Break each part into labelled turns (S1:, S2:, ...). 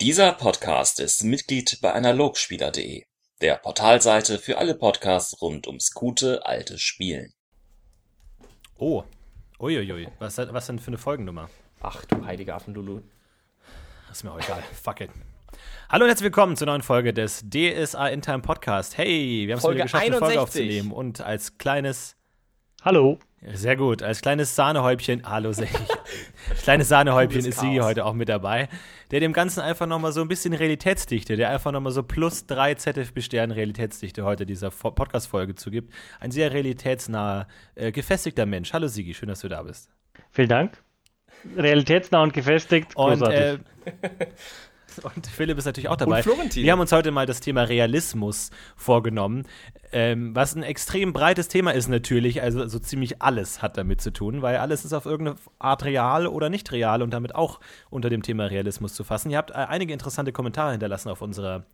S1: Dieser Podcast ist Mitglied bei Analogspieler.de, der Portalseite für alle Podcasts rund ums gute alte Spielen.
S2: Oh, uiuiui, was, was denn für eine Folgennummer?
S3: Ach du heiliger Affenlulu.
S2: Ist mir auch egal, fuck it. Hallo und herzlich willkommen zur neuen Folge des DSA In Time Podcast. Hey, wir haben es wieder geschafft, eine Folge aufzunehmen und als kleines
S3: Hallo.
S2: Sehr gut. Als kleines Sahnehäubchen, hallo kleines Sahnehäubchen ist Sigi heute auch mit dabei, der dem Ganzen einfach nochmal so ein bisschen Realitätsdichte, der einfach nochmal so plus drei ZFB-Sternen Realitätsdichte heute dieser Podcast-Folge zugibt. Ein sehr realitätsnaher, äh, gefestigter Mensch. Hallo Sigi, schön, dass du da bist.
S3: Vielen Dank. Realitätsnah und gefestigt.
S2: Und, äh, und Philipp ist natürlich auch dabei. Wir haben uns heute mal das Thema Realismus vorgenommen, ähm, was ein extrem breites Thema ist natürlich. Also so ziemlich alles hat damit zu tun, weil alles ist auf irgendeine Art real oder nicht real und damit auch unter dem Thema Realismus zu fassen. Ihr habt äh, einige interessante Kommentare hinterlassen auf unserer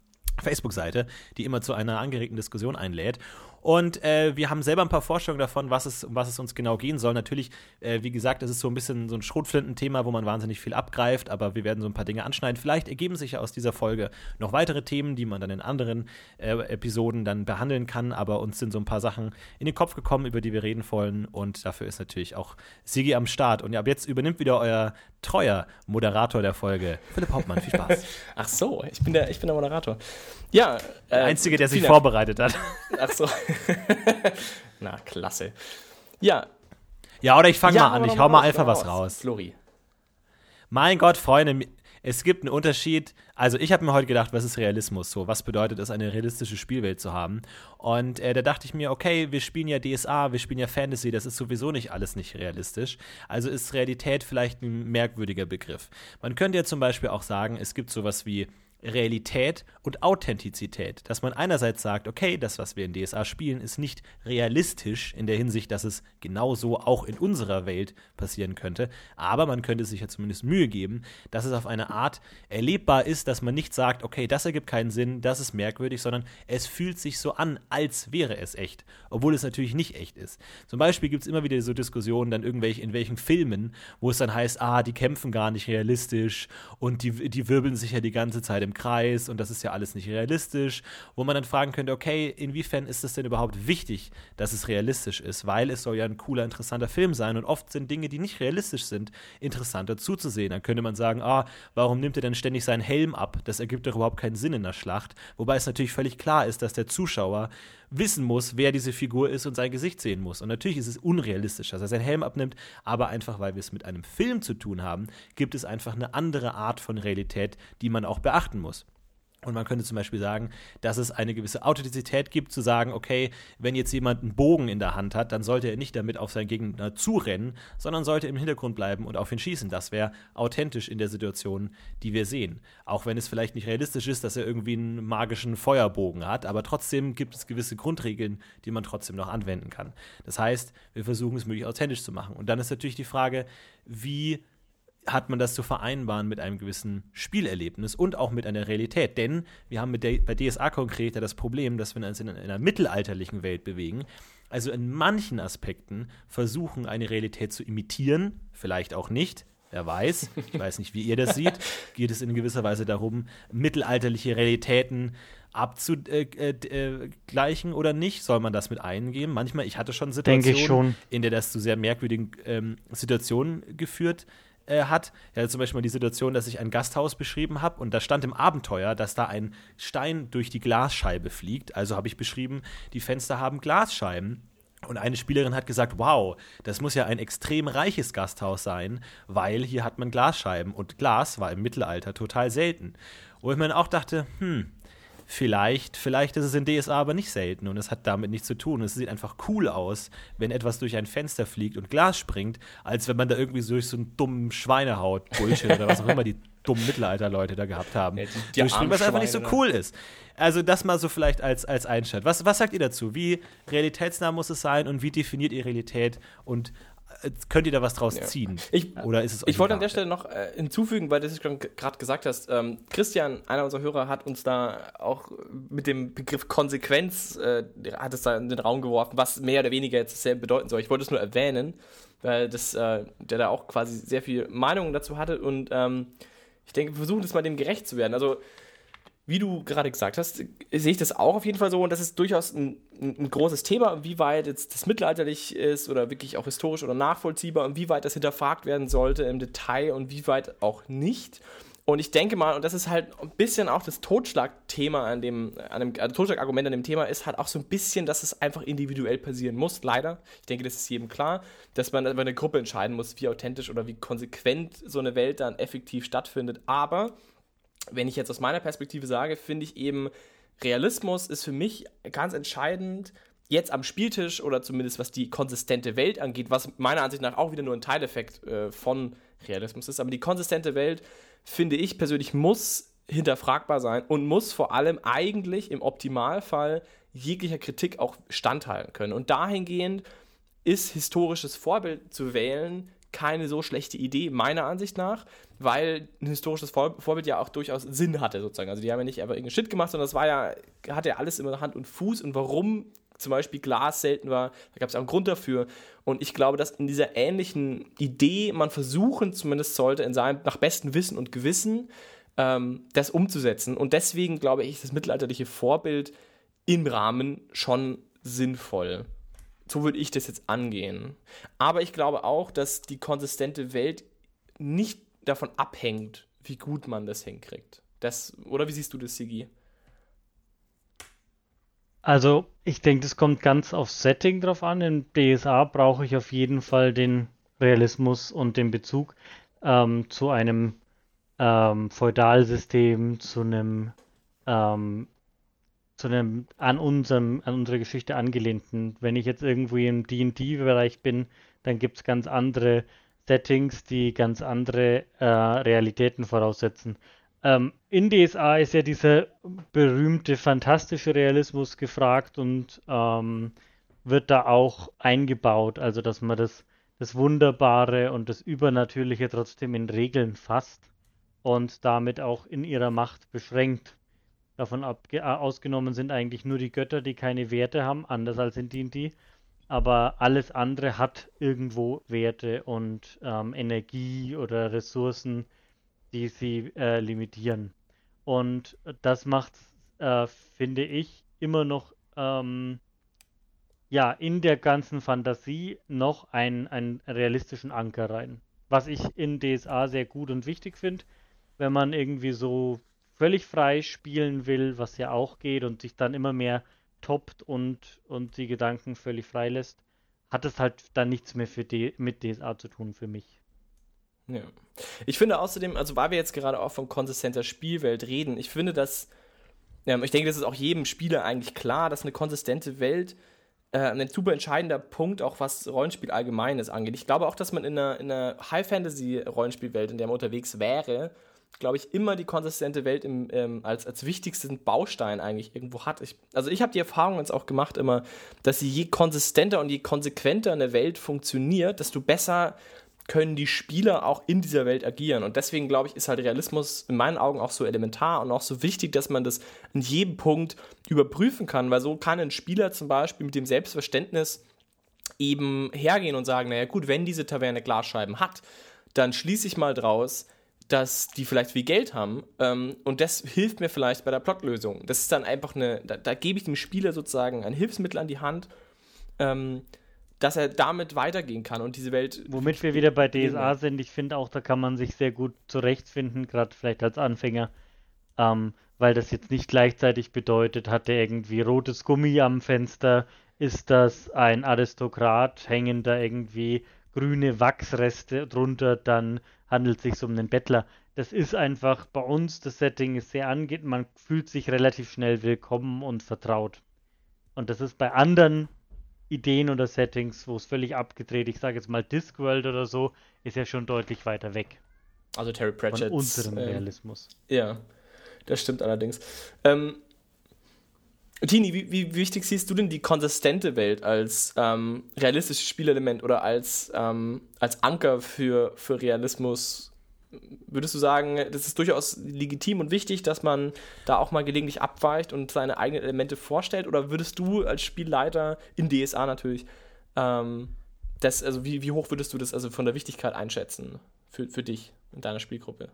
S2: Facebook-Seite, die immer zu einer angeregten Diskussion einlädt. Und äh, wir haben selber ein paar Vorstellungen davon, was es, um was es uns genau gehen soll. Natürlich, äh, wie gesagt, es ist so ein bisschen so ein Schrotflinten-Thema, wo man wahnsinnig viel abgreift, aber wir werden so ein paar Dinge anschneiden. Vielleicht ergeben sich ja aus dieser Folge noch weitere Themen, die man dann in anderen äh, Episoden dann behandeln kann. Aber uns sind so ein paar Sachen in den Kopf gekommen, über die wir reden wollen. Und dafür ist natürlich auch Sigi am Start. Und ab jetzt übernimmt wieder euer treuer Moderator der Folge, Philipp Hauptmann. Viel Spaß.
S3: Ach so, ich bin der, ich bin der Moderator. Ja.
S2: Der äh, Einzige, der sich vorbereitet hat.
S3: Ach so. Na, klasse. Ja.
S2: Ja, oder ich fange ja, mal an. Ich hau mal einfach was raus.
S3: Flori.
S2: Mein Gott, Freunde, es gibt einen Unterschied. Also, ich habe mir heute gedacht, was ist Realismus? So, was bedeutet es, eine realistische Spielwelt zu haben? Und äh, da dachte ich mir, okay, wir spielen ja DSA, wir spielen ja Fantasy, das ist sowieso nicht alles nicht realistisch. Also ist Realität vielleicht ein merkwürdiger Begriff. Man könnte ja zum Beispiel auch sagen, es gibt sowas wie Realität und Authentizität. Dass man einerseits sagt, okay, das, was wir in DSA spielen, ist nicht realistisch in der Hinsicht, dass es genauso auch in unserer Welt passieren könnte, aber man könnte sich ja zumindest Mühe geben, dass es auf eine Art erlebbar ist, dass man nicht sagt, okay, das ergibt keinen Sinn, das ist merkwürdig, sondern es fühlt sich so an, als wäre es echt, obwohl es natürlich nicht echt ist. Zum Beispiel gibt es immer wieder so Diskussionen, dann irgendwelche, in welchen Filmen, wo es dann heißt, ah, die kämpfen gar nicht realistisch und die, die wirbeln sich ja die ganze Zeit im Kreis und das ist ja alles nicht realistisch, wo man dann fragen könnte, okay, inwiefern ist es denn überhaupt wichtig, dass es realistisch ist, weil es soll ja ein cooler, interessanter Film sein und oft sind Dinge, die nicht realistisch sind, interessanter zuzusehen. Dann könnte man sagen, ah, warum nimmt er denn ständig seinen Helm ab? Das ergibt doch überhaupt keinen Sinn in der Schlacht, wobei es natürlich völlig klar ist, dass der Zuschauer wissen muss, wer diese Figur ist und sein Gesicht sehen muss. Und natürlich ist es unrealistisch, dass er seinen Helm abnimmt, aber einfach, weil wir es mit einem Film zu tun haben, gibt es einfach eine andere Art von Realität, die man auch beachten muss. Und man könnte zum Beispiel sagen, dass es eine gewisse Authentizität gibt, zu sagen, okay, wenn jetzt jemand einen Bogen in der Hand hat, dann sollte er nicht damit auf seinen Gegner zurennen, sondern sollte im Hintergrund bleiben und auf ihn schießen. Das wäre authentisch in der Situation, die wir sehen. Auch wenn es vielleicht nicht realistisch ist, dass er irgendwie einen magischen Feuerbogen hat, aber trotzdem gibt es gewisse Grundregeln, die man trotzdem noch anwenden kann. Das heißt, wir versuchen es möglichst authentisch zu machen. Und dann ist natürlich die Frage, wie hat man das zu vereinbaren mit einem gewissen Spielerlebnis und auch mit einer Realität. Denn wir haben mit der, bei DSA konkret ja das Problem, dass wir uns in einer mittelalterlichen Welt bewegen, also in manchen Aspekten versuchen, eine Realität zu imitieren, vielleicht auch nicht. Wer weiß, ich weiß nicht, wie ihr das seht, geht es in gewisser Weise darum, mittelalterliche Realitäten abzugleichen oder nicht? Soll man das mit eingeben? Manchmal, ich hatte schon Situationen, in der das zu sehr merkwürdigen ähm, Situationen geführt äh, hat. Er hatte zum Beispiel mal die Situation, dass ich ein Gasthaus beschrieben habe und da stand im Abenteuer, dass da ein Stein durch die Glasscheibe fliegt. Also habe ich beschrieben, die Fenster haben Glasscheiben. Und eine Spielerin hat gesagt, wow, das muss ja ein extrem reiches Gasthaus sein, weil hier hat man Glasscheiben und Glas war im Mittelalter total selten. Wo ich mir auch dachte, hm, Vielleicht, vielleicht ist es in DSA aber nicht selten und es hat damit nichts zu tun. Es sieht einfach cool aus, wenn etwas durch ein Fenster fliegt und Glas springt, als wenn man da irgendwie durch so einen dummen Schweinehaut-Bullshit oder was auch immer die dummen Mittelalter-Leute da gehabt haben. Ja, die, die was einfach nicht so cool ist. Also das mal so vielleicht als, als Einstand. Was, was sagt ihr dazu? Wie realitätsnah muss es sein und wie definiert ihr Realität und könnt ihr da was draus ziehen?
S3: Ich, Oder ist es Ich wollte an der Stelle noch äh, hinzufügen, weil du es gerade gesagt hast. Ähm, Christian, einer unserer Hörer, hat uns da auch mit dem Begriff Konsequenz, äh, hat es da in den Raum geworfen, was mehr oder weniger jetzt dasselbe bedeuten soll. Ich wollte es nur erwähnen, weil das, äh, der da auch quasi sehr viel Meinung dazu hatte und ähm, Ich denke, wir versuchen das mal dem gerecht zu werden. Also, wie du gerade gesagt hast, sehe ich das auch auf jeden Fall so und das ist durchaus ein, ein, großes Thema, wie weit jetzt das mittelalterlich ist oder wirklich auch historisch oder nachvollziehbar und wie weit das hinterfragt werden sollte im Detail und wie weit auch nicht. Und ich denke mal, und das ist halt ein bisschen auch das Totschlagthema an dem, an dem also Totschlagargument an dem Thema, ist halt auch so ein bisschen, dass es einfach individuell passieren muss, leider. Ich denke, das ist jedem klar, dass man über eine Gruppe entscheiden muss, wie authentisch oder wie konsequent so eine Welt dann effektiv stattfindet. Aber wenn ich jetzt aus meiner Perspektive sage, finde ich eben, Realismus ist für mich ganz entscheidend, jetzt am Spieltisch oder zumindest was die konsistente Welt angeht, was meiner Ansicht nach auch wieder nur ein Teileffekt äh, von Realismus ist, aber die konsistente Welt finde ich persönlich, muss hinterfragbar sein und muss vor allem eigentlich im Optimalfall jeglicher Kritik auch standhalten können. Und dahingehend ist historisches Vorbild zu wählen keine so schlechte Idee, meiner Ansicht nach, weil ein historisches Vorbild ja auch durchaus Sinn hatte, sozusagen. Also die haben ja nicht einfach irgendeinen Shit gemacht, sondern das war ja, hatte ja alles immer Hand und Fuß und warum zum Beispiel Glas selten war, da gab es auch einen Grund dafür. Und ich glaube, dass in dieser ähnlichen Idee man versuchen zumindest sollte, in seinem nach bestem Wissen und Gewissen ähm, das umzusetzen. Und deswegen glaube ich, ist das mittelalterliche Vorbild im Rahmen schon sinnvoll. So würde ich das jetzt angehen. Aber ich glaube auch, dass die konsistente Welt nicht davon abhängt, wie gut man das hinkriegt. Das, oder wie siehst du das, Sigi?
S4: Also, ich denke, das kommt ganz aufs Setting drauf an. In DSA brauche ich auf jeden Fall den Realismus und den Bezug ähm, zu einem ähm, Feudalsystem, zu einem ähm, zu einem an unserem, an unsere Geschichte angelehnten. Wenn ich jetzt irgendwie im D&D-Bereich bin, dann gibt es ganz andere Settings, die ganz andere äh, Realitäten voraussetzen. Ähm, in DSA ist ja dieser berühmte fantastische Realismus gefragt und ähm, wird da auch eingebaut, also dass man das, das Wunderbare und das Übernatürliche trotzdem in Regeln fasst und damit auch in ihrer Macht beschränkt. Davon äh, ausgenommen sind eigentlich nur die Götter, die keine Werte haben, anders als in D&D. Aber alles andere hat irgendwo Werte und ähm, Energie oder Ressourcen, die sie äh, limitieren. Und das macht, äh, finde ich, immer noch ähm, ja, in der ganzen Fantasie noch einen, einen realistischen Anker rein. Was ich in DSA sehr gut und wichtig finde, wenn man irgendwie so völlig frei spielen will, was ja auch geht und sich dann immer mehr toppt und, und die Gedanken völlig frei lässt, hat es halt dann nichts mehr für die, mit DSA zu tun für mich.
S3: Ja. Ich finde außerdem, also weil wir jetzt gerade auch von konsistenter Spielwelt reden, ich finde, dass, ja, ich denke, das ist auch jedem Spieler eigentlich klar, dass eine konsistente Welt äh, ein super entscheidender Punkt, auch was Rollenspiel allgemeines angeht. Ich glaube auch, dass man in einer, in einer High-Fantasy-Rollenspielwelt, in der man unterwegs wäre, glaube ich, immer die konsistente Welt im, ähm, als, als wichtigsten Baustein eigentlich irgendwo hat. Ich, also ich habe die Erfahrung jetzt auch gemacht immer, dass je konsistenter und je konsequenter eine Welt funktioniert, desto besser können die Spieler auch in dieser Welt agieren. Und deswegen glaube ich, ist halt Realismus in meinen Augen auch so elementar und auch so wichtig, dass man das in jedem Punkt überprüfen kann, weil so kann ein Spieler zum Beispiel mit dem Selbstverständnis eben hergehen und sagen, naja gut, wenn diese Taverne Glasscheiben hat, dann schließe ich mal draus, dass die vielleicht viel Geld haben ähm, und das hilft mir vielleicht bei der Plotlösung. Das ist dann einfach eine, da, da gebe ich dem Spieler sozusagen ein Hilfsmittel an die Hand, ähm, dass er damit weitergehen kann und diese Welt.
S4: Womit wir wieder bei DSA sind, ich finde auch, da kann man sich sehr gut zurechtfinden, gerade vielleicht als Anfänger, ähm, weil das jetzt nicht gleichzeitig bedeutet, hat er irgendwie rotes Gummi am Fenster, ist das ein Aristokrat, hängen da irgendwie grüne Wachsreste drunter, dann handelt es sich um einen Bettler. Das ist einfach bei uns, das Setting ist sehr angeht, man fühlt sich relativ schnell willkommen und vertraut. Und das ist bei anderen Ideen oder Settings, wo es völlig abgedreht, ich sage jetzt mal Discworld oder so, ist ja schon deutlich weiter weg.
S3: Also Terry Pratchett.
S4: Von unserem ähm, Realismus.
S3: Ja, das stimmt allerdings. Ähm, Tini, wie, wie, wichtig siehst du denn die konsistente Welt als ähm, realistisches Spielelement oder als, ähm, als Anker für, für Realismus würdest du sagen, das ist durchaus legitim und wichtig, dass man da auch mal gelegentlich abweicht und seine eigenen Elemente vorstellt? Oder würdest du als Spielleiter in DSA natürlich, ähm, das, also wie, wie hoch würdest du das also von der Wichtigkeit einschätzen für, für dich in deiner Spielgruppe?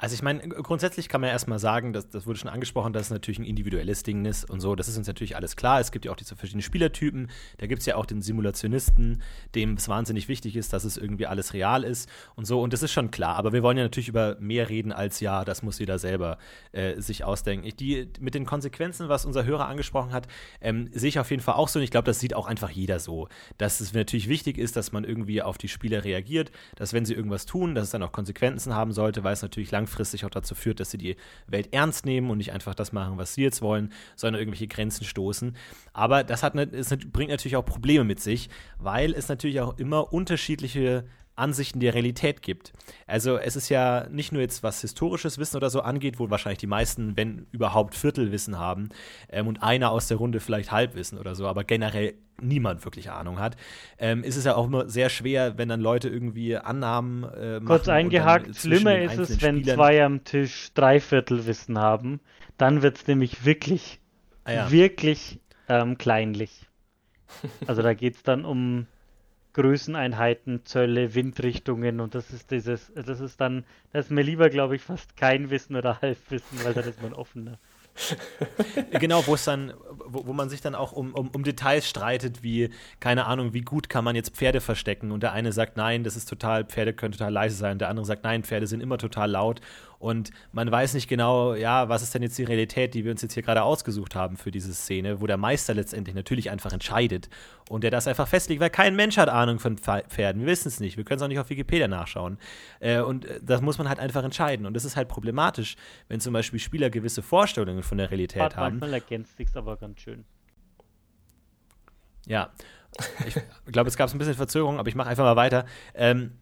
S2: Also ich meine, grundsätzlich kann man erstmal sagen, dass, das wurde schon angesprochen, dass es natürlich ein individuelles Ding ist und so. Das ist uns natürlich alles klar. Es gibt ja auch diese verschiedenen Spielertypen. Da gibt es ja auch den Simulationisten, dem es wahnsinnig wichtig ist, dass es irgendwie alles real ist und so. Und das ist schon klar. Aber wir wollen ja natürlich über mehr reden als ja, das muss jeder selber äh, sich ausdenken. Ich, die, mit den Konsequenzen, was unser Hörer angesprochen hat, ähm, sehe ich auf jeden Fall auch so. Und ich glaube, das sieht auch einfach jeder so. Dass es natürlich wichtig ist, dass man irgendwie auf die Spieler reagiert, dass wenn sie irgendwas tun, dass es dann auch Konsequenzen haben sollte, weil es natürlich langfristig langfristig auch dazu führt, dass sie die Welt ernst nehmen und nicht einfach das machen, was sie jetzt wollen, sondern irgendwelche Grenzen stoßen. Aber das hat, es bringt natürlich auch Probleme mit sich, weil es natürlich auch immer unterschiedliche Ansichten der Realität gibt. Also es ist ja nicht nur jetzt, was historisches Wissen oder so angeht, wo wahrscheinlich die meisten, wenn überhaupt, Viertelwissen haben ähm, und einer aus der Runde vielleicht Halbwissen oder so, aber generell niemand wirklich Ahnung hat, ähm, ist es ja auch immer sehr schwer, wenn dann Leute irgendwie Annahmen äh, machen.
S4: Kurz eingehakt, schlimmer ist es, wenn Spielern zwei am Tisch Dreiviertelwissen haben. Dann wird es nämlich wirklich, ah, ja. wirklich ähm, kleinlich. Also da geht es dann um Größeneinheiten, Zölle, Windrichtungen und das ist dieses, das ist dann, das ist mir lieber, glaube ich, fast kein Wissen oder Halbwissen, weil dann ist man offener.
S2: genau, wo es dann, wo, wo, man sich dann auch um, um, um, Details streitet, wie, keine Ahnung, wie gut kann man jetzt Pferde verstecken und der eine sagt, nein, das ist total, Pferde können total leise sein, der andere sagt, nein, Pferde sind immer total laut und man weiß nicht genau, ja, was ist denn jetzt die Realität, die wir uns jetzt hier gerade ausgesucht haben für diese Szene, wo der Meister letztendlich natürlich einfach entscheidet und der das einfach festlegt, weil kein Mensch hat Ahnung von Pferden. Wir wissen es nicht. Wir können es auch nicht auf Wikipedia nachschauen. Äh, und äh, das muss man halt einfach entscheiden. Und das ist halt problematisch, wenn zum Beispiel Spieler gewisse Vorstellungen von der Realität Hat haben.
S4: Manchmal ergänzt sich aber ganz schön.
S2: Ja. Ich glaube, es gab ein bisschen Verzögerung, aber ich mache einfach mal weiter. Ähm,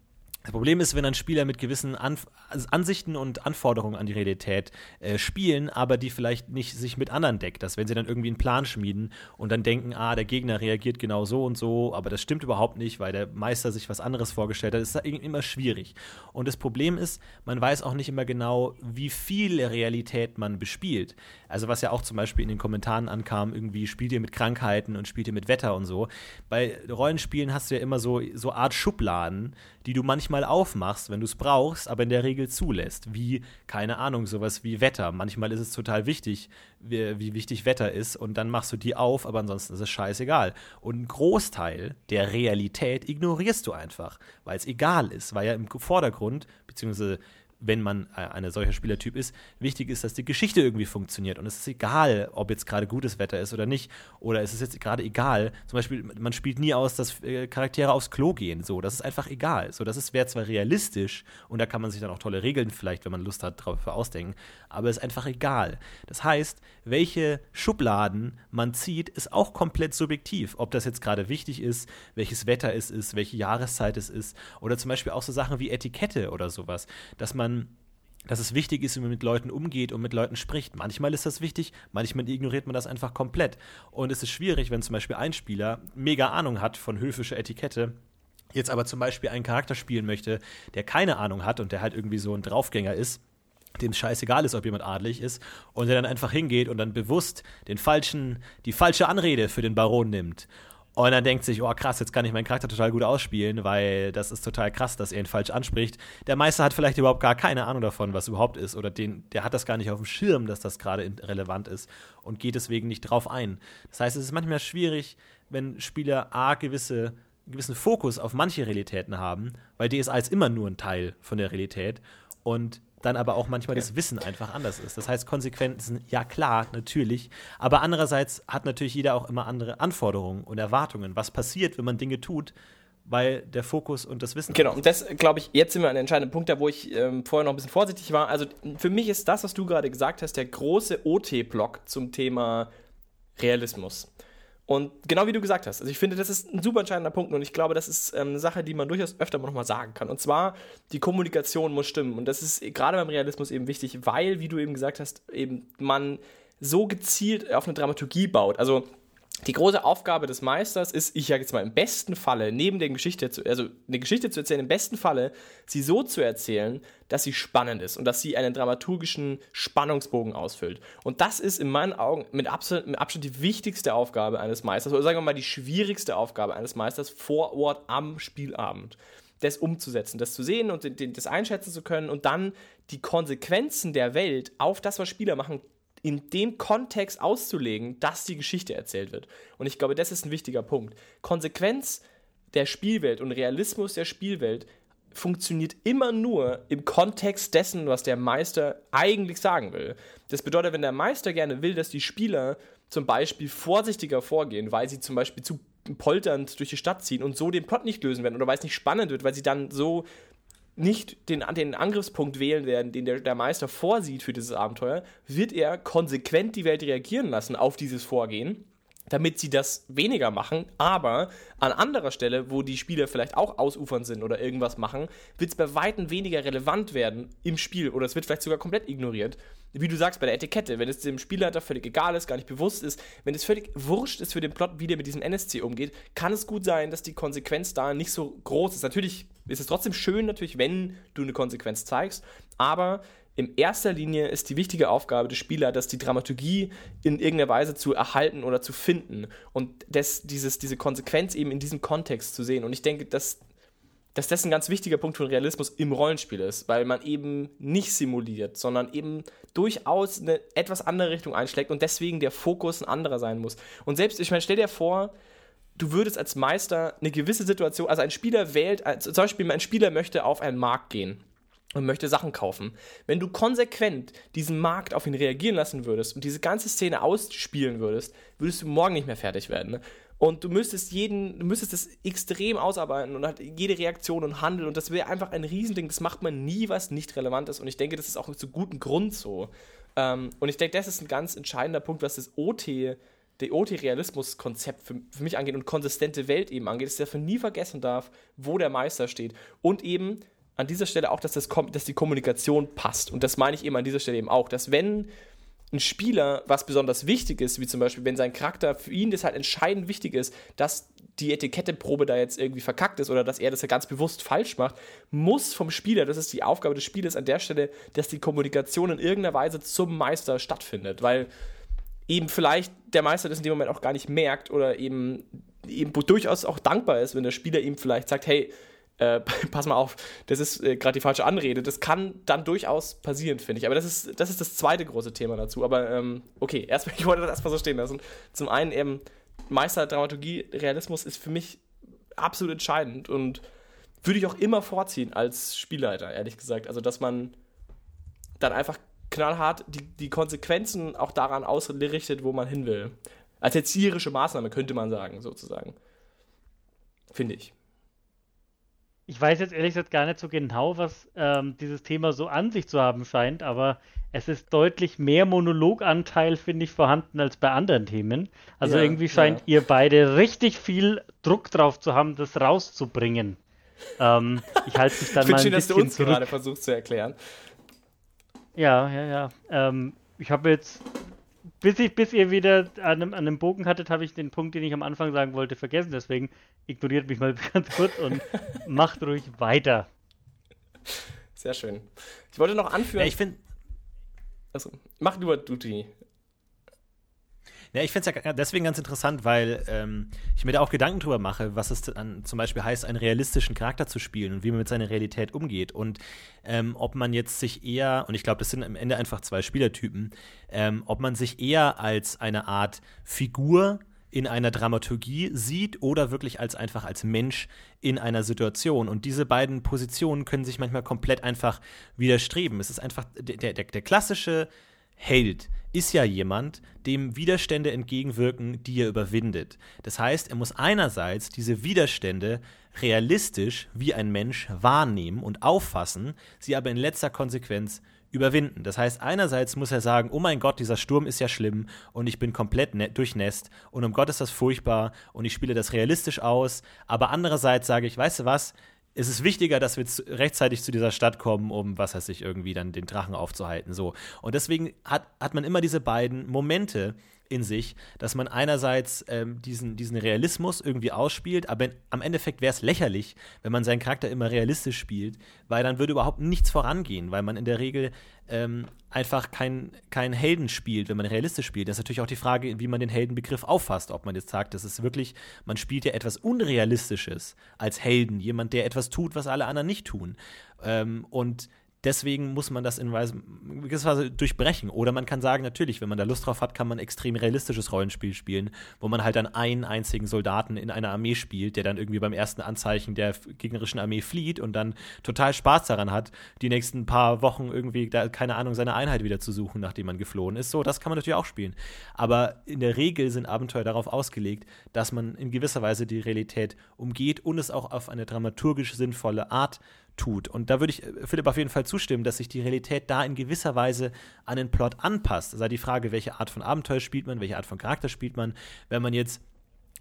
S2: das Problem ist, wenn ein Spieler mit gewissen Anf also Ansichten und Anforderungen an die Realität äh, spielen, aber die vielleicht nicht sich mit anderen deckt. Dass wenn sie dann irgendwie einen Plan schmieden und dann denken, ah, der Gegner reagiert genau so und so, aber das stimmt überhaupt nicht, weil der Meister sich was anderes vorgestellt hat, ist das immer schwierig. Und das Problem ist, man weiß auch nicht immer genau, wie viel Realität man bespielt. Also was ja auch zum Beispiel in den Kommentaren ankam, irgendwie spielt ihr mit Krankheiten und spielt ihr mit Wetter und so. Bei Rollenspielen hast du ja immer so, so Art Schubladen, die du manchmal aufmachst, wenn du es brauchst, aber in der Regel zulässt. Wie, keine Ahnung, sowas wie Wetter. Manchmal ist es total wichtig, wie, wie wichtig Wetter ist und dann machst du die auf, aber ansonsten ist es scheißegal. Und einen Großteil der Realität ignorierst du einfach, weil es egal ist, weil ja im Vordergrund, beziehungsweise wenn man äh, eine solcher Spielertyp ist, wichtig ist, dass die Geschichte irgendwie funktioniert. Und es ist egal, ob jetzt gerade gutes Wetter ist oder nicht. Oder es ist jetzt gerade egal. Zum Beispiel, man spielt nie aus, dass äh, Charaktere aufs Klo gehen. So, das ist einfach egal. So, das wäre zwar realistisch und da kann man sich dann auch tolle Regeln vielleicht, wenn man Lust hat, drauf ausdenken. Aber es ist einfach egal. Das heißt, welche Schubladen man zieht, ist auch komplett subjektiv. Ob das jetzt gerade wichtig ist, welches Wetter es ist, welche Jahreszeit es ist. Oder zum Beispiel auch so Sachen wie Etikette oder sowas. Dass man man, dass es wichtig ist, wie man mit Leuten umgeht und mit Leuten spricht. Manchmal ist das wichtig, manchmal ignoriert man das einfach komplett. Und es ist schwierig, wenn zum Beispiel ein Spieler mega Ahnung hat von höfischer Etikette, jetzt aber zum Beispiel einen Charakter spielen möchte, der keine Ahnung hat und der halt irgendwie so ein Draufgänger ist, dem es scheißegal ist, ob jemand adelig ist, und der dann einfach hingeht und dann bewusst den falschen, die falsche Anrede für den Baron nimmt und dann denkt sich, oh krass, jetzt kann ich meinen Charakter total gut ausspielen, weil das ist total krass, dass er ihn falsch anspricht. Der Meister hat vielleicht überhaupt gar keine Ahnung davon, was überhaupt ist. Oder den, der hat das gar nicht auf dem Schirm, dass das gerade relevant ist und geht deswegen nicht drauf ein. Das heißt, es ist manchmal schwierig, wenn Spieler A gewisse gewissen Fokus auf manche Realitäten haben, weil DSA ist immer nur ein Teil von der Realität und dann aber auch manchmal das Wissen einfach anders ist. Das heißt, Konsequenzen, ja klar, natürlich, aber andererseits hat natürlich jeder auch immer andere Anforderungen und Erwartungen, was passiert, wenn man Dinge tut, weil der Fokus und das Wissen.
S3: Genau, und das glaube ich, jetzt sind wir an einem entscheidenden Punkt, da wo ich ähm, vorher noch ein bisschen vorsichtig war. Also für mich ist das, was du gerade gesagt hast, der große OT-Block zum Thema Realismus. Und genau wie du gesagt hast, also ich finde, das ist ein super entscheidender Punkt und ich glaube, das ist ähm, eine Sache, die man durchaus öfter noch mal sagen kann. Und zwar, die Kommunikation muss stimmen. Und das ist gerade beim Realismus eben wichtig, weil, wie du eben gesagt hast, eben man so gezielt auf eine Dramaturgie baut. Also die große Aufgabe des Meisters ist, ich sage jetzt mal im besten Falle, neben der Geschichte, zu, also eine Geschichte zu erzählen, im besten Falle sie so zu erzählen, dass sie spannend ist und dass sie einen dramaturgischen Spannungsbogen ausfüllt. Und das ist in meinen Augen mit Abstand, mit Abstand die wichtigste Aufgabe eines Meisters, oder sagen wir mal die schwierigste Aufgabe eines Meisters vor Ort am Spielabend das umzusetzen, das zu sehen und das einschätzen zu können und dann die Konsequenzen der Welt auf das, was Spieler machen, in dem Kontext auszulegen, dass die Geschichte erzählt wird. Und ich glaube, das ist ein wichtiger Punkt. Konsequenz der Spielwelt und Realismus der Spielwelt funktioniert immer nur im Kontext dessen, was der Meister eigentlich sagen will. Das bedeutet, wenn der Meister gerne will, dass die Spieler zum Beispiel vorsichtiger vorgehen, weil sie zum Beispiel zu polternd durch die Stadt ziehen und so den Plot nicht lösen werden oder weil es nicht spannend wird, weil sie dann so nicht den, den Angriffspunkt wählen werden, den der, der Meister vorsieht für dieses Abenteuer, wird er konsequent die Welt reagieren lassen auf dieses Vorgehen damit sie das weniger machen. Aber an anderer Stelle, wo die Spieler vielleicht auch ausufern sind oder irgendwas machen, wird es bei Weitem weniger relevant werden im Spiel oder es wird vielleicht sogar komplett ignoriert. Wie du sagst, bei der Etikette, wenn es dem Spielleiter völlig egal ist, gar nicht bewusst ist, wenn es völlig wurscht ist für den Plot, wie der mit diesem NSC umgeht, kann es gut sein, dass die Konsequenz da nicht so groß ist. Natürlich ist es trotzdem schön, natürlich, wenn du eine Konsequenz zeigst, aber in erster Linie ist die wichtige Aufgabe des Spielers, die Dramaturgie in irgendeiner Weise zu erhalten oder zu finden und das, dieses, diese Konsequenz eben in diesem Kontext zu sehen. Und ich denke, dass, dass das ein ganz wichtiger Punkt von Realismus im Rollenspiel ist, weil man eben nicht simuliert, sondern eben durchaus eine etwas andere Richtung einschlägt und deswegen der Fokus ein anderer sein muss. Und selbst, ich meine, stell dir vor, du würdest als Meister eine gewisse Situation, also ein Spieler wählt, also zum Beispiel ein Spieler möchte auf einen Markt gehen und möchte Sachen kaufen. Wenn du konsequent diesen Markt auf ihn reagieren lassen würdest und diese ganze Szene ausspielen würdest, würdest du morgen nicht mehr fertig werden. Und du müsstest jeden, du müsstest das extrem ausarbeiten und halt jede Reaktion und Handel und das wäre einfach ein Riesending. Das macht man nie, was nicht relevant ist. Und ich denke, das ist auch zu gutem Grund so. Ähm, und ich denke, das ist ein ganz entscheidender Punkt, was das OT der OT-Realismus-Konzept für, für, mich angeht und konsistente Welt eben angeht, dass der dafür nie vergessen darf, wo der Meister steht. Und eben, an dieser Stelle auch, dass, das, dass die Kommunikation passt. Und das meine ich eben an dieser Stelle eben auch, dass wenn ein Spieler was besonders wichtig ist, wie zum Beispiel, wenn sein Charakter für ihn das halt entscheidend wichtig ist, dass die Etiketteprobe da jetzt irgendwie verkackt ist oder dass er das ja ganz bewusst falsch macht, muss vom Spieler, das ist die Aufgabe des Spielers an der Stelle, dass die Kommunikation in irgendeiner Weise zum Meister stattfindet, weil eben vielleicht der Meister das in dem Moment auch gar nicht merkt oder eben, eben durchaus auch dankbar ist, wenn der Spieler ihm vielleicht sagt, hey, äh, pass mal auf, das ist äh, gerade die falsche Anrede. Das kann dann durchaus passieren, finde ich. Aber das ist, das ist das zweite große Thema dazu. Aber ähm, okay, erstmal, ich wollte das erstmal so stehen lassen. Zum einen eben, Meister Dramaturgie, Realismus ist für mich absolut entscheidend und würde ich auch immer vorziehen als Spielleiter, ehrlich gesagt. Also, dass man dann einfach knallhart die, die Konsequenzen auch daran ausrichtet, wo man hin will. Als erzieherische Maßnahme könnte man sagen, sozusagen. Finde ich
S4: ich weiß jetzt ehrlich gesagt gar nicht so genau, was ähm, dieses Thema so an sich zu haben scheint, aber es ist deutlich mehr Monologanteil, finde ich, vorhanden als bei anderen Themen. Also ja, irgendwie scheint ja. ihr beide richtig viel Druck drauf zu haben, das rauszubringen. Ähm, ich halte mich dann ich mal ein schön, dass du uns zurück. gerade
S3: versuchst zu erklären.
S4: Ja, ja, ja. Ähm, ich habe jetzt bis, ich, bis ihr wieder an einem, an einem Bogen hattet, habe ich den Punkt, den ich am Anfang sagen wollte, vergessen. Deswegen ignoriert mich mal ganz kurz und macht ruhig weiter.
S3: Sehr schön. Ich wollte noch anführen.
S2: Ja, ich finde.
S3: Also, mach nur Duty.
S2: Ja, ich finde es ja deswegen ganz interessant, weil ähm, ich mir da auch Gedanken drüber mache, was es dann zum Beispiel heißt, einen realistischen Charakter zu spielen und wie man mit seiner Realität umgeht. Und ähm, ob man jetzt sich eher, und ich glaube, das sind am Ende einfach zwei Spielertypen, ähm, ob man sich eher als eine Art Figur in einer Dramaturgie sieht oder wirklich als einfach als Mensch in einer Situation. Und diese beiden Positionen können sich manchmal komplett einfach widerstreben. Es ist einfach der, der, der klassische Held ist ja jemand, dem Widerstände entgegenwirken, die er überwindet. Das heißt, er muss einerseits diese Widerstände realistisch wie ein Mensch wahrnehmen und auffassen, sie aber in letzter Konsequenz überwinden. Das heißt, einerseits muss er sagen, oh mein Gott, dieser Sturm ist ja schlimm und ich bin komplett durchnässt und um Gott ist das furchtbar und ich spiele das realistisch aus, aber andererseits sage ich, weißt du was, es ist wichtiger, dass wir rechtzeitig zu dieser Stadt kommen, um, was heißt ich, irgendwie dann den Drachen aufzuhalten. So. Und deswegen hat, hat man immer diese beiden Momente in sich, dass man einerseits ähm, diesen, diesen Realismus irgendwie ausspielt, aber in, am Endeffekt wäre es lächerlich, wenn man seinen Charakter immer realistisch spielt, weil dann würde überhaupt nichts vorangehen, weil man in der Regel ähm, einfach keinen kein Helden spielt, wenn man realistisch spielt. Das ist natürlich auch die Frage, wie man den Heldenbegriff auffasst, ob man jetzt sagt, das ist wirklich, man spielt ja etwas Unrealistisches als Helden, jemand, der etwas tut, was alle anderen nicht tun. Ähm, und deswegen muss man das in gewisser Weise durchbrechen. Oder man kann sagen, natürlich, wenn man da Lust drauf hat, kann man extrem realistisches Rollenspiel spielen, wo man halt dann einen einzigen Soldaten in einer Armee spielt, der dann irgendwie beim ersten Anzeichen der gegnerischen Armee flieht und dann total Spaß daran hat, die nächsten paar Wochen irgendwie, da, keine Ahnung, seine Einheit wieder zu suchen, nachdem man geflohen ist. So, das kann man natürlich auch spielen. Aber in der Regel sind Abenteuer darauf ausgelegt, dass man in gewisser Weise die Realität umgeht und es auch auf eine dramaturgisch sinnvolle Art tut. Und da würde ich äh, Philipp auf jeden Fall zustimmen, dass sich die Realität da in gewisser Weise an den Plot anpasst. Sei die Frage, welche Art von Abenteuer spielt man, welche Art von Charakter spielt man. Wenn man jetzt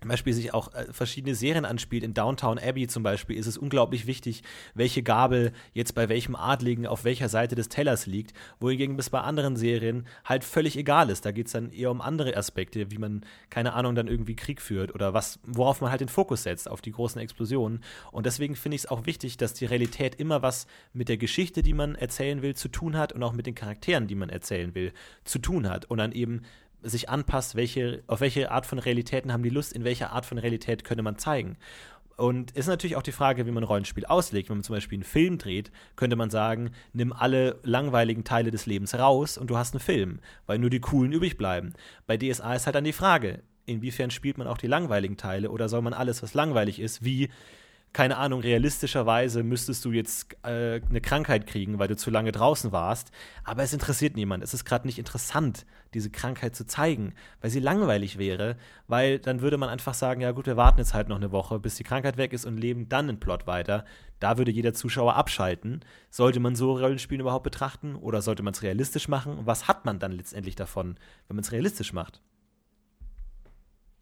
S2: Beispiel sich auch äh, verschiedene Serien anspielt. In Downtown Abbey zum Beispiel ist es unglaublich wichtig, welche Gabel jetzt bei welchem Adligen auf welcher Seite des Tellers liegt, wohingegen es bei anderen Serien halt völlig egal ist. Da geht es dann eher um andere Aspekte, wie man, keine Ahnung, dann irgendwie Krieg führt oder was, worauf man halt den Fokus setzt, auf die großen Explosionen. Und deswegen finde ich es auch wichtig, dass die Realität immer was mit der Geschichte, die man erzählen will, zu tun hat und auch mit den Charakteren, die man erzählen will, zu tun hat. Und dann eben sich anpasst, welche, auf welche Art von Realitäten haben die Lust, in welcher Art von Realität könnte man zeigen. Und ist natürlich auch die Frage, wie man ein Rollenspiel auslegt. Wenn man zum Beispiel einen Film dreht, könnte man sagen, nimm alle langweiligen Teile des Lebens raus und du hast einen Film, weil nur die coolen übrig bleiben. Bei DSA ist halt dann die Frage, inwiefern spielt man auch die langweiligen Teile oder soll man alles, was langweilig ist, wie keine Ahnung, realistischerweise müsstest du jetzt äh, eine Krankheit kriegen, weil du zu lange draußen warst. Aber es interessiert niemand. Es ist gerade nicht interessant, diese Krankheit zu zeigen, weil sie langweilig wäre, weil dann würde man einfach sagen, ja gut, wir warten jetzt halt noch eine Woche, bis die Krankheit weg ist und leben dann den Plot weiter. Da würde jeder Zuschauer abschalten. Sollte man so Rollenspiele überhaupt betrachten oder sollte man es realistisch machen? Und was hat man dann letztendlich davon, wenn man es realistisch macht?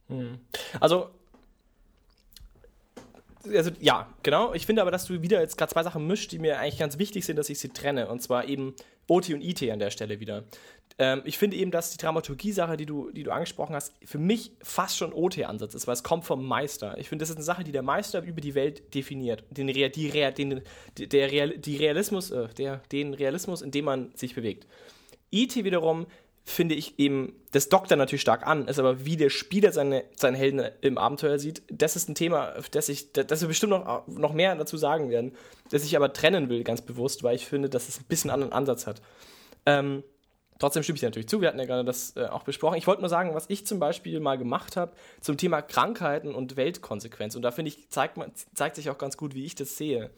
S3: Hm. Also also ja, genau. Ich finde aber, dass du wieder jetzt gerade zwei Sachen mischt, die mir eigentlich ganz wichtig sind, dass ich sie trenne. Und zwar eben OT und IT an der Stelle wieder. Ähm, ich finde eben, dass die Dramaturgie-Sache, die du, die du angesprochen hast, für mich fast schon OT-Ansatz ist, weil es kommt vom Meister. Ich finde, das ist eine Sache, die der Meister über die Welt definiert. Den, die, den, der Real, die Realismus, äh, der, den Realismus, in dem man sich bewegt. IT wiederum finde ich eben, das dockt dann natürlich stark an, ist aber wie der Spieler seine, seinen Helden im Abenteuer sieht, das ist ein Thema, das ich, das wir bestimmt noch, noch mehr dazu sagen werden, das ich aber trennen will, ganz bewusst, weil ich finde, dass es ein bisschen anderen Ansatz hat. Ähm, trotzdem stimme ich dir natürlich zu, wir hatten ja gerade das äh, auch besprochen. Ich wollte nur sagen, was ich zum Beispiel mal gemacht habe zum Thema Krankheiten und Weltkonsequenz. Und da finde ich, zeigt, zeigt sich auch ganz gut, wie ich das sehe.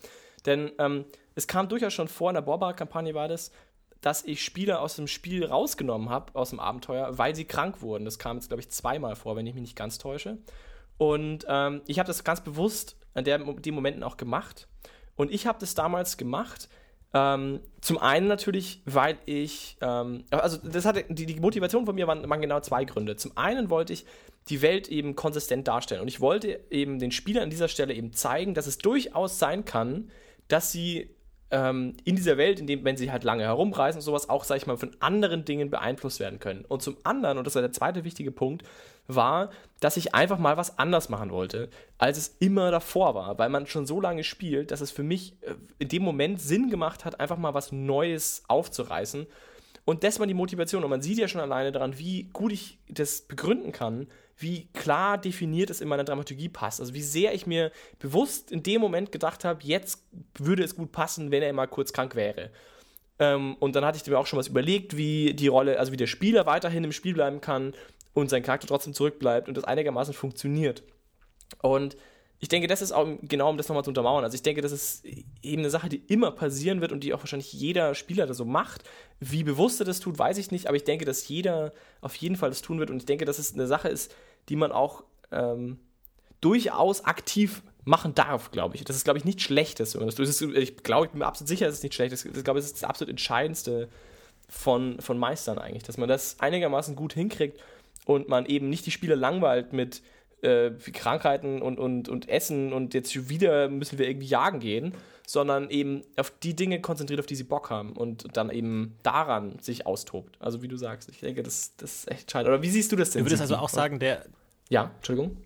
S3: Denn ähm, es kam durchaus schon vor, in der Borba-Kampagne war das, dass ich Spieler aus dem Spiel rausgenommen habe, aus dem Abenteuer, weil sie krank wurden. Das kam jetzt, glaube ich, zweimal vor, wenn ich mich nicht ganz täusche. Und ähm, ich habe das ganz bewusst an der, den Momenten auch gemacht. Und ich habe das damals gemacht, ähm, zum einen natürlich, weil ich, ähm, also das hatte, die, die Motivation von mir waren, waren, genau zwei Gründe. Zum einen wollte ich die Welt eben konsistent darstellen und ich wollte eben den Spielern an dieser Stelle eben zeigen, dass es durchaus sein kann, dass sie ähm, in dieser Welt, in dem, wenn sie halt lange herumreisen und sowas, auch, sag ich mal, von anderen Dingen beeinflusst werden können. Und zum anderen, und das war der zweite wichtige Punkt, war, dass ich einfach mal was anders machen wollte, als es immer davor war, weil man schon so lange spielt, dass es für mich äh, in dem Moment Sinn gemacht hat, einfach mal was Neues aufzureißen. Und das war die Motivation. Und man sieht ja schon alleine daran, wie gut ich das begründen kann, wie klar definiert es in meiner Dramaturgie passt. Also wie sehr ich mir bewusst in dem Moment gedacht habe, jetzt würde es gut passen, wenn er mal kurz krank wäre. Ähm, und dann hatte ich mir auch schon was überlegt, wie die Rolle, also wie der Spieler weiterhin im Spiel bleiben kann und sein Charakter trotzdem zurückbleibt und das einigermaßen funktioniert. Und ich denke, das ist auch genau, um das nochmal zu untermauern. Also ich denke, das ist eben eine Sache, die immer passieren wird und die auch wahrscheinlich jeder Spieler da so macht. Wie bewusst er das tut, weiß ich nicht, aber ich denke, dass jeder auf jeden Fall das tun wird und ich denke, dass es eine Sache ist, die man auch ähm, durchaus aktiv machen darf, glaube ich. Das ist, glaube ich, nichts Schlechtes, wenn man das tut. Ich glaube, ich bin mir absolut sicher, dass es nicht schlecht ist. Ich glaube, es ist das absolut Entscheidendste von, von Meistern eigentlich, dass man das einigermaßen gut hinkriegt und man eben nicht die Spieler langweilt mit äh, Krankheiten und, und, und Essen und jetzt wieder müssen wir irgendwie jagen gehen, sondern eben auf die Dinge konzentriert, auf die sie Bock haben und dann eben daran sich austobt. Also wie du sagst, ich denke, das, das ist echt schade. Oder wie siehst du das denn?
S2: Du würdest also auch sagen, der.
S3: Ja, Entschuldigung.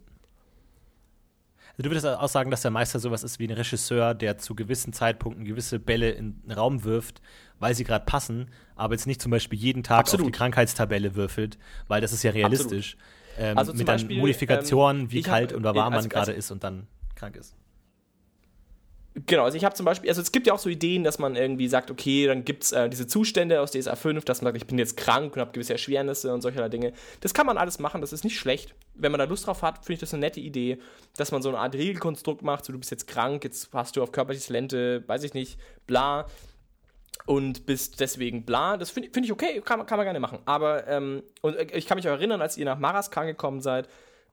S2: Also du würdest auch sagen, dass der Meister sowas ist wie ein Regisseur, der zu gewissen Zeitpunkten gewisse Bälle in den Raum wirft, weil sie gerade passen, aber jetzt nicht zum Beispiel jeden Tag Absolut. auf die Krankheitstabelle würfelt, weil das ist ja realistisch. Absolut. Ähm, also mit dann Modifikationen, ähm, wie kalt hab, oder warm man gerade ist und dann krank ist.
S3: Genau, also ich habe zum Beispiel, also es gibt ja auch so Ideen, dass man irgendwie sagt, okay, dann gibt es äh, diese Zustände aus DSA 5, dass man sagt, ich bin jetzt krank und habe gewisse Erschwernisse und solche Dinge. Das kann man alles machen, das ist nicht schlecht. Wenn man da Lust drauf hat, finde ich das eine nette Idee, dass man so eine Art Regelkonstrukt macht, so du bist jetzt krank, jetzt hast du auf körperliches Lente, weiß ich nicht, bla, und bist deswegen bla. Das finde find ich okay, kann, kann man gerne machen. Aber, ähm, und äh, ich kann mich auch erinnern, als ihr nach Maraskan gekommen seid,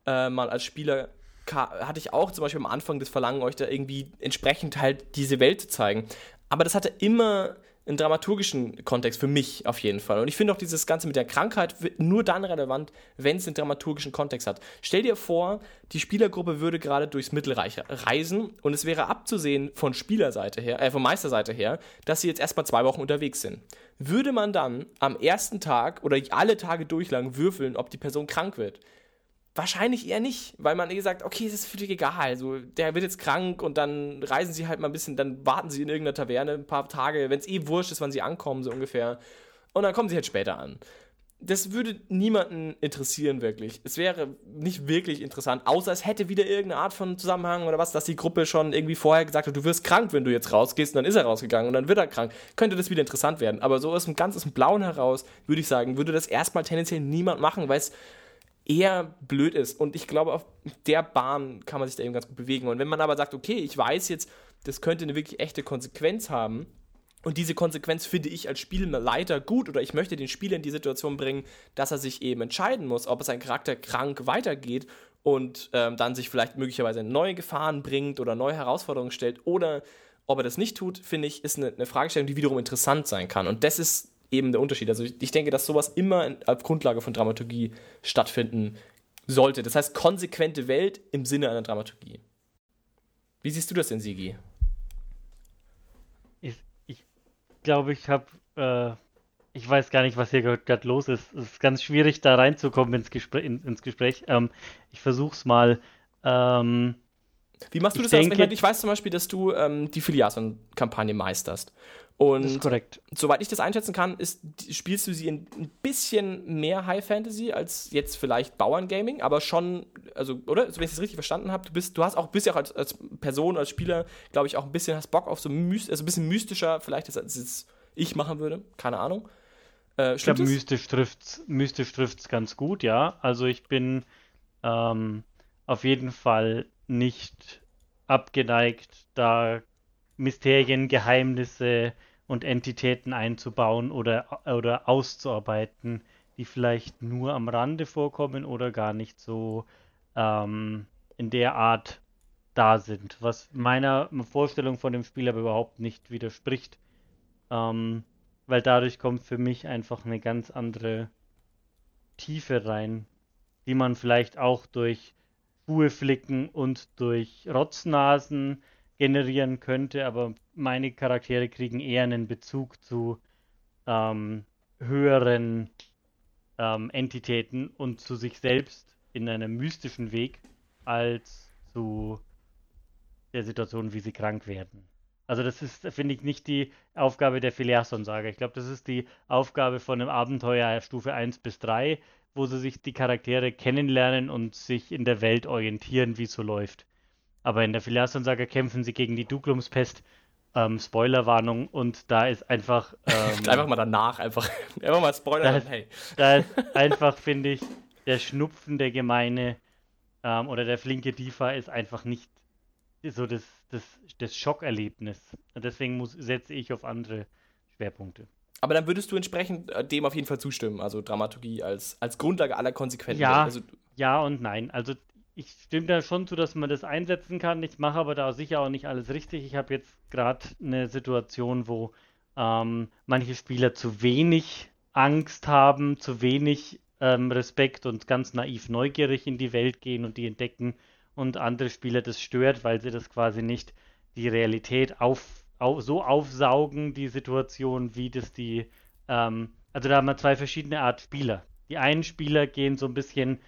S3: äh, mal als Spieler hatte ich auch zum Beispiel am Anfang das Verlangen, euch da irgendwie entsprechend halt diese Welt zu zeigen. Aber das hatte immer einen dramaturgischen Kontext für mich auf jeden Fall. Und ich finde auch dieses Ganze mit der Krankheit nur dann relevant, wenn es einen dramaturgischen Kontext hat. Stell dir vor, die Spielergruppe würde gerade durchs Mittelreich reisen und es wäre abzusehen von Spielerseite her, äh, von Meisterseite her, dass sie jetzt erstmal zwei Wochen unterwegs sind. Würde man dann am ersten Tag oder alle Tage durchlang würfeln, ob die Person krank wird? Wahrscheinlich eher nicht, weil man eh sagt, okay, es ist völlig egal. Also, der wird jetzt krank und dann reisen sie halt mal ein bisschen, dann warten sie in irgendeiner Taverne ein paar Tage, wenn es eh wurscht ist, wann sie ankommen, so ungefähr. Und dann kommen sie halt später an. Das würde niemanden interessieren, wirklich. Es wäre nicht wirklich interessant, außer es hätte wieder irgendeine Art von Zusammenhang oder was, dass die Gruppe schon irgendwie vorher gesagt hat, du wirst krank, wenn du jetzt rausgehst, und dann ist er rausgegangen und dann wird er krank. Könnte das wieder interessant werden. Aber so aus dem ganz aus dem Blauen heraus, würde ich sagen, würde das erstmal tendenziell niemand machen, weil es eher blöd ist. Und ich glaube, auf der Bahn kann man sich da eben ganz gut bewegen. Und wenn man aber sagt, okay, ich weiß jetzt, das könnte eine wirklich echte Konsequenz haben, und diese Konsequenz finde ich als Spielleiter gut oder ich möchte den Spieler in die Situation bringen, dass er sich eben entscheiden muss, ob es sein Charakter krank weitergeht und ähm, dann sich vielleicht möglicherweise neue Gefahren bringt oder neue Herausforderungen stellt oder ob er das nicht tut, finde ich, ist eine, eine Fragestellung, die wiederum interessant sein kann. Und das ist eben der Unterschied. Also ich, denke, dass sowas immer auf Grundlage von Dramaturgie stattfinden sollte. Das heißt, konsequente Welt im Sinne einer Dramaturgie. Wie siehst du das denn, Sigi?
S4: Ich, ich glaube, ich habe, äh, ich weiß gar nicht, was hier gerade los ist. Es ist ganz schwierig, da reinzukommen ins Gespräch. In, ins Gespräch. Ähm, ich versuche es mal. Ähm,
S3: Wie machst du das? Denke, ich, ich weiß zum Beispiel, dass du ähm, die Filiason-Kampagne meisterst. Und das ist korrekt. soweit ich das einschätzen kann, ist, spielst du sie ein bisschen mehr High Fantasy als jetzt vielleicht Bauern-Gaming, aber schon, also, oder? wenn ich das richtig verstanden habe, du bist, du hast auch ein bisschen auch als, als Person, als Spieler, glaube ich, auch ein bisschen hast Bock auf so myst, also ein bisschen mystischer, vielleicht als, als ich machen würde. Keine Ahnung.
S4: Äh, ich glaube, mystisch trifft's, mystisch trifft's ganz gut, ja. Also ich bin ähm, auf jeden Fall nicht abgeneigt, da Mysterien, Geheimnisse, und Entitäten einzubauen oder, oder auszuarbeiten, die vielleicht nur am Rande vorkommen oder gar nicht so ähm, in der Art da sind, was meiner Vorstellung von dem Spiel aber überhaupt nicht widerspricht, ähm, weil dadurch kommt für mich einfach eine ganz andere Tiefe rein, die man vielleicht auch durch Schuhe und durch Rotznasen generieren könnte, aber meine Charaktere kriegen eher einen Bezug zu ähm, höheren ähm, Entitäten und zu sich selbst in einem mystischen Weg als zu der Situation, wie sie krank werden. Also das ist, finde ich, nicht die Aufgabe der Filiason-Sage. Ich glaube, das ist die Aufgabe von einem Abenteuer Stufe 1 bis 3, wo sie sich die Charaktere kennenlernen und sich in der Welt orientieren, wie es so läuft. Aber in der Filialsansage kämpfen sie gegen die Duklumspest. Ähm, Spoilerwarnung und da ist einfach.
S3: Ähm, einfach mal danach, einfach, einfach mal Spoiler.
S4: Da, hey. da ist einfach, finde ich, der Schnupfen der Gemeine ähm, oder der flinke Diva ist einfach nicht so das, das, das Schockerlebnis. Und deswegen muss, setze ich auf andere Schwerpunkte.
S3: Aber dann würdest du entsprechend äh, dem auf jeden Fall zustimmen, also Dramaturgie als, als Grundlage aller Konsequenzen.
S4: Ja,
S3: also,
S4: ja und nein. Also ich stimme da schon zu, dass man das einsetzen kann. Ich mache aber da sicher auch nicht alles richtig. Ich habe jetzt gerade eine Situation, wo ähm, manche Spieler zu wenig Angst haben, zu wenig ähm, Respekt und ganz naiv neugierig in die Welt gehen und die entdecken und andere Spieler das stört, weil sie das quasi nicht die Realität auf, auf so aufsaugen, die Situation, wie das die, ähm, also da haben wir zwei verschiedene Art Spieler. Die einen Spieler gehen so ein bisschen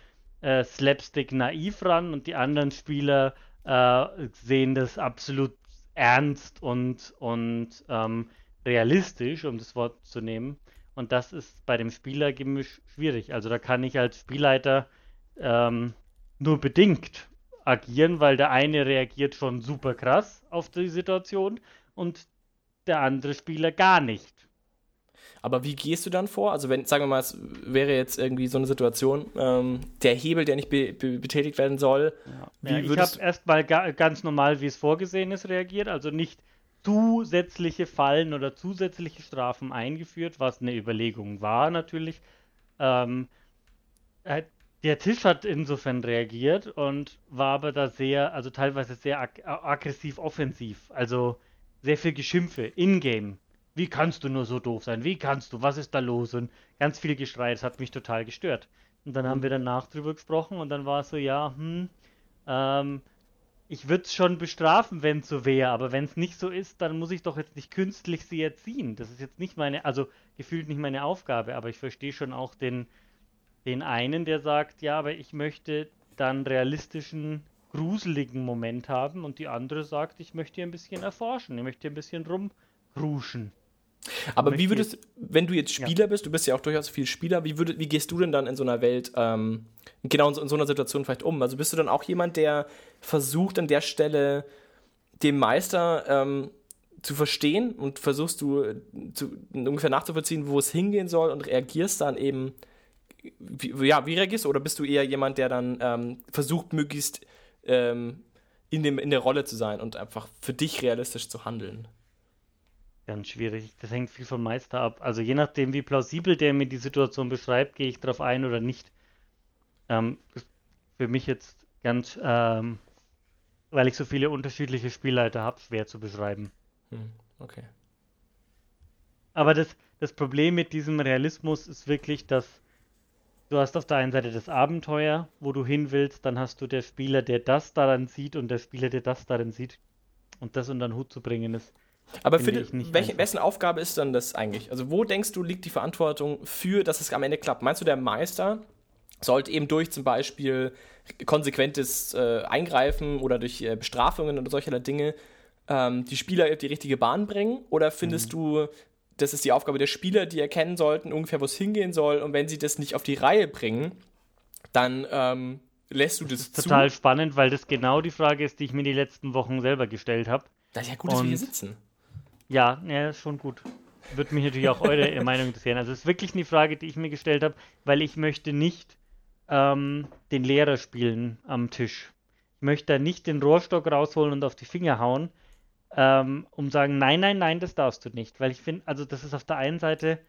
S4: äh, Slapstick naiv ran und die anderen Spieler äh, sehen das absolut ernst und, und ähm, realistisch, um das Wort zu nehmen. Und das ist bei dem Spielergemisch schwierig. Also da kann ich als Spielleiter ähm, nur bedingt agieren, weil der eine reagiert schon super krass auf die Situation und der andere Spieler gar nicht.
S3: Aber wie gehst du dann vor? Also wenn, sagen wir mal, es wäre jetzt irgendwie so eine Situation, ähm, der Hebel, der nicht be be betätigt werden soll.
S4: Ja. Ja, ich habe erstmal ga ganz normal, wie es vorgesehen ist, reagiert. Also nicht zusätzliche Fallen oder zusätzliche Strafen eingeführt, was eine Überlegung war natürlich. Ähm, äh, der Tisch hat insofern reagiert und war aber da sehr, also teilweise sehr ag aggressiv offensiv. Also sehr viel Geschimpfe in-game wie kannst du nur so doof sein? Wie kannst du? Was ist da los? Und ganz viel Geschrei, das hat mich total gestört. Und dann haben mhm. wir danach drüber gesprochen und dann war es so, ja, hm, ähm, ich würde es schon bestrafen, wenn es so wäre, aber wenn es nicht so ist, dann muss ich doch jetzt nicht künstlich sie erziehen. Das ist jetzt nicht meine, also gefühlt nicht meine Aufgabe, aber ich verstehe schon auch den, den einen, der sagt, ja, aber ich möchte dann realistischen, gruseligen Moment haben und die andere sagt, ich möchte hier ein bisschen erforschen, ich möchte hier ein bisschen rumruschen.
S3: Aber wie würdest, wenn du jetzt Spieler ja. bist, du bist ja auch durchaus viel Spieler, wie, würd, wie gehst du denn dann in so einer Welt, ähm, genau in so, in so, einer Situation vielleicht um? Also bist du dann auch jemand, der versucht an der Stelle dem Meister ähm, zu verstehen und versuchst du zu, ungefähr nachzuvollziehen, wo es hingehen soll und reagierst dann eben, wie, ja, wie reagierst du? Oder bist du eher jemand, der dann ähm, versucht, möglichst ähm, in, dem, in der Rolle zu sein und einfach für dich realistisch zu handeln?
S4: Ganz schwierig. Das hängt viel vom Meister ab. Also je nachdem, wie plausibel der mir die Situation beschreibt, gehe ich darauf ein oder nicht. Ähm, für mich jetzt ganz, ähm, weil ich so viele unterschiedliche Spielleiter habe, schwer zu beschreiben.
S3: Hm, okay.
S4: Aber das, das Problem mit diesem Realismus ist wirklich, dass du hast auf der einen Seite das Abenteuer, wo du hin willst, dann hast du der Spieler, der das daran sieht und der Spieler, der das darin sieht. Und das unter den Hut zu bringen, ist
S3: aber finde, welche, wessen Aufgabe ist dann das eigentlich? Also wo denkst du, liegt die Verantwortung für, dass es am Ende klappt? Meinst du, der Meister sollte eben durch zum Beispiel konsequentes äh, Eingreifen oder durch äh, Bestrafungen oder solcherlei Dinge ähm, die Spieler auf die richtige Bahn bringen? Oder findest mhm. du, das ist die Aufgabe der Spieler, die erkennen sollten, ungefähr wo es hingehen soll und wenn sie das nicht auf die Reihe bringen, dann ähm, lässt du das, das ist
S4: zu? total spannend, weil das genau die Frage ist, die ich mir die letzten Wochen selber gestellt habe.
S3: Das ist ja gut, dass wir hier sitzen.
S4: Ja, ja, schon gut. Würde mich natürlich auch eure Meinung interessieren. Also es ist wirklich eine Frage, die ich mir gestellt habe, weil ich möchte nicht ähm, den Lehrer spielen am Tisch. Ich möchte da nicht den Rohrstock rausholen und auf die Finger hauen, ähm, um sagen, nein, nein, nein, das darfst du nicht. Weil ich finde, also das ist auf der einen Seite,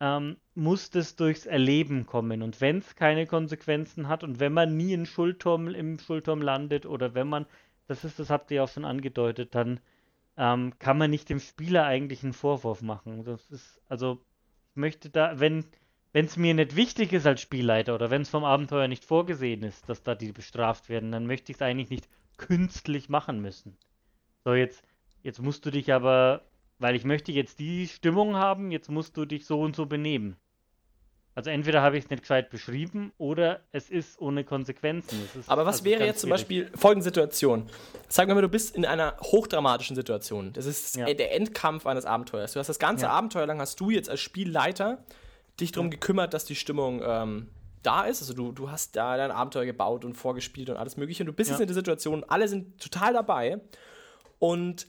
S4: ähm, muss das durchs Erleben kommen. Und wenn es keine Konsequenzen hat und wenn man nie in Schulturm, im Schulturm landet oder wenn man, das ist, das habt ihr auch schon angedeutet, dann ähm, kann man nicht dem Spieler eigentlich einen Vorwurf machen. Das ist, also, ich möchte da, wenn es mir nicht wichtig ist als Spielleiter oder wenn es vom Abenteuer nicht vorgesehen ist, dass da die bestraft werden, dann möchte ich es eigentlich nicht künstlich machen müssen. So, jetzt, jetzt musst du dich aber, weil ich möchte jetzt die Stimmung haben, jetzt musst du dich so und so benehmen. Also entweder habe ich es nicht gescheit beschrieben oder es ist ohne Konsequenzen.
S3: Ist Aber was also wäre jetzt zum Beispiel folgende Situation? Sag mal, du bist in einer hochdramatischen Situation. Das ist ja. der Endkampf eines Abenteuers. Du hast das ganze ja. Abenteuer lang, hast du jetzt als Spielleiter dich darum ja. gekümmert, dass die Stimmung ähm, da ist. Also du, du hast da dein Abenteuer gebaut und vorgespielt und alles mögliche. Und du bist jetzt in der Situation, alle sind total dabei und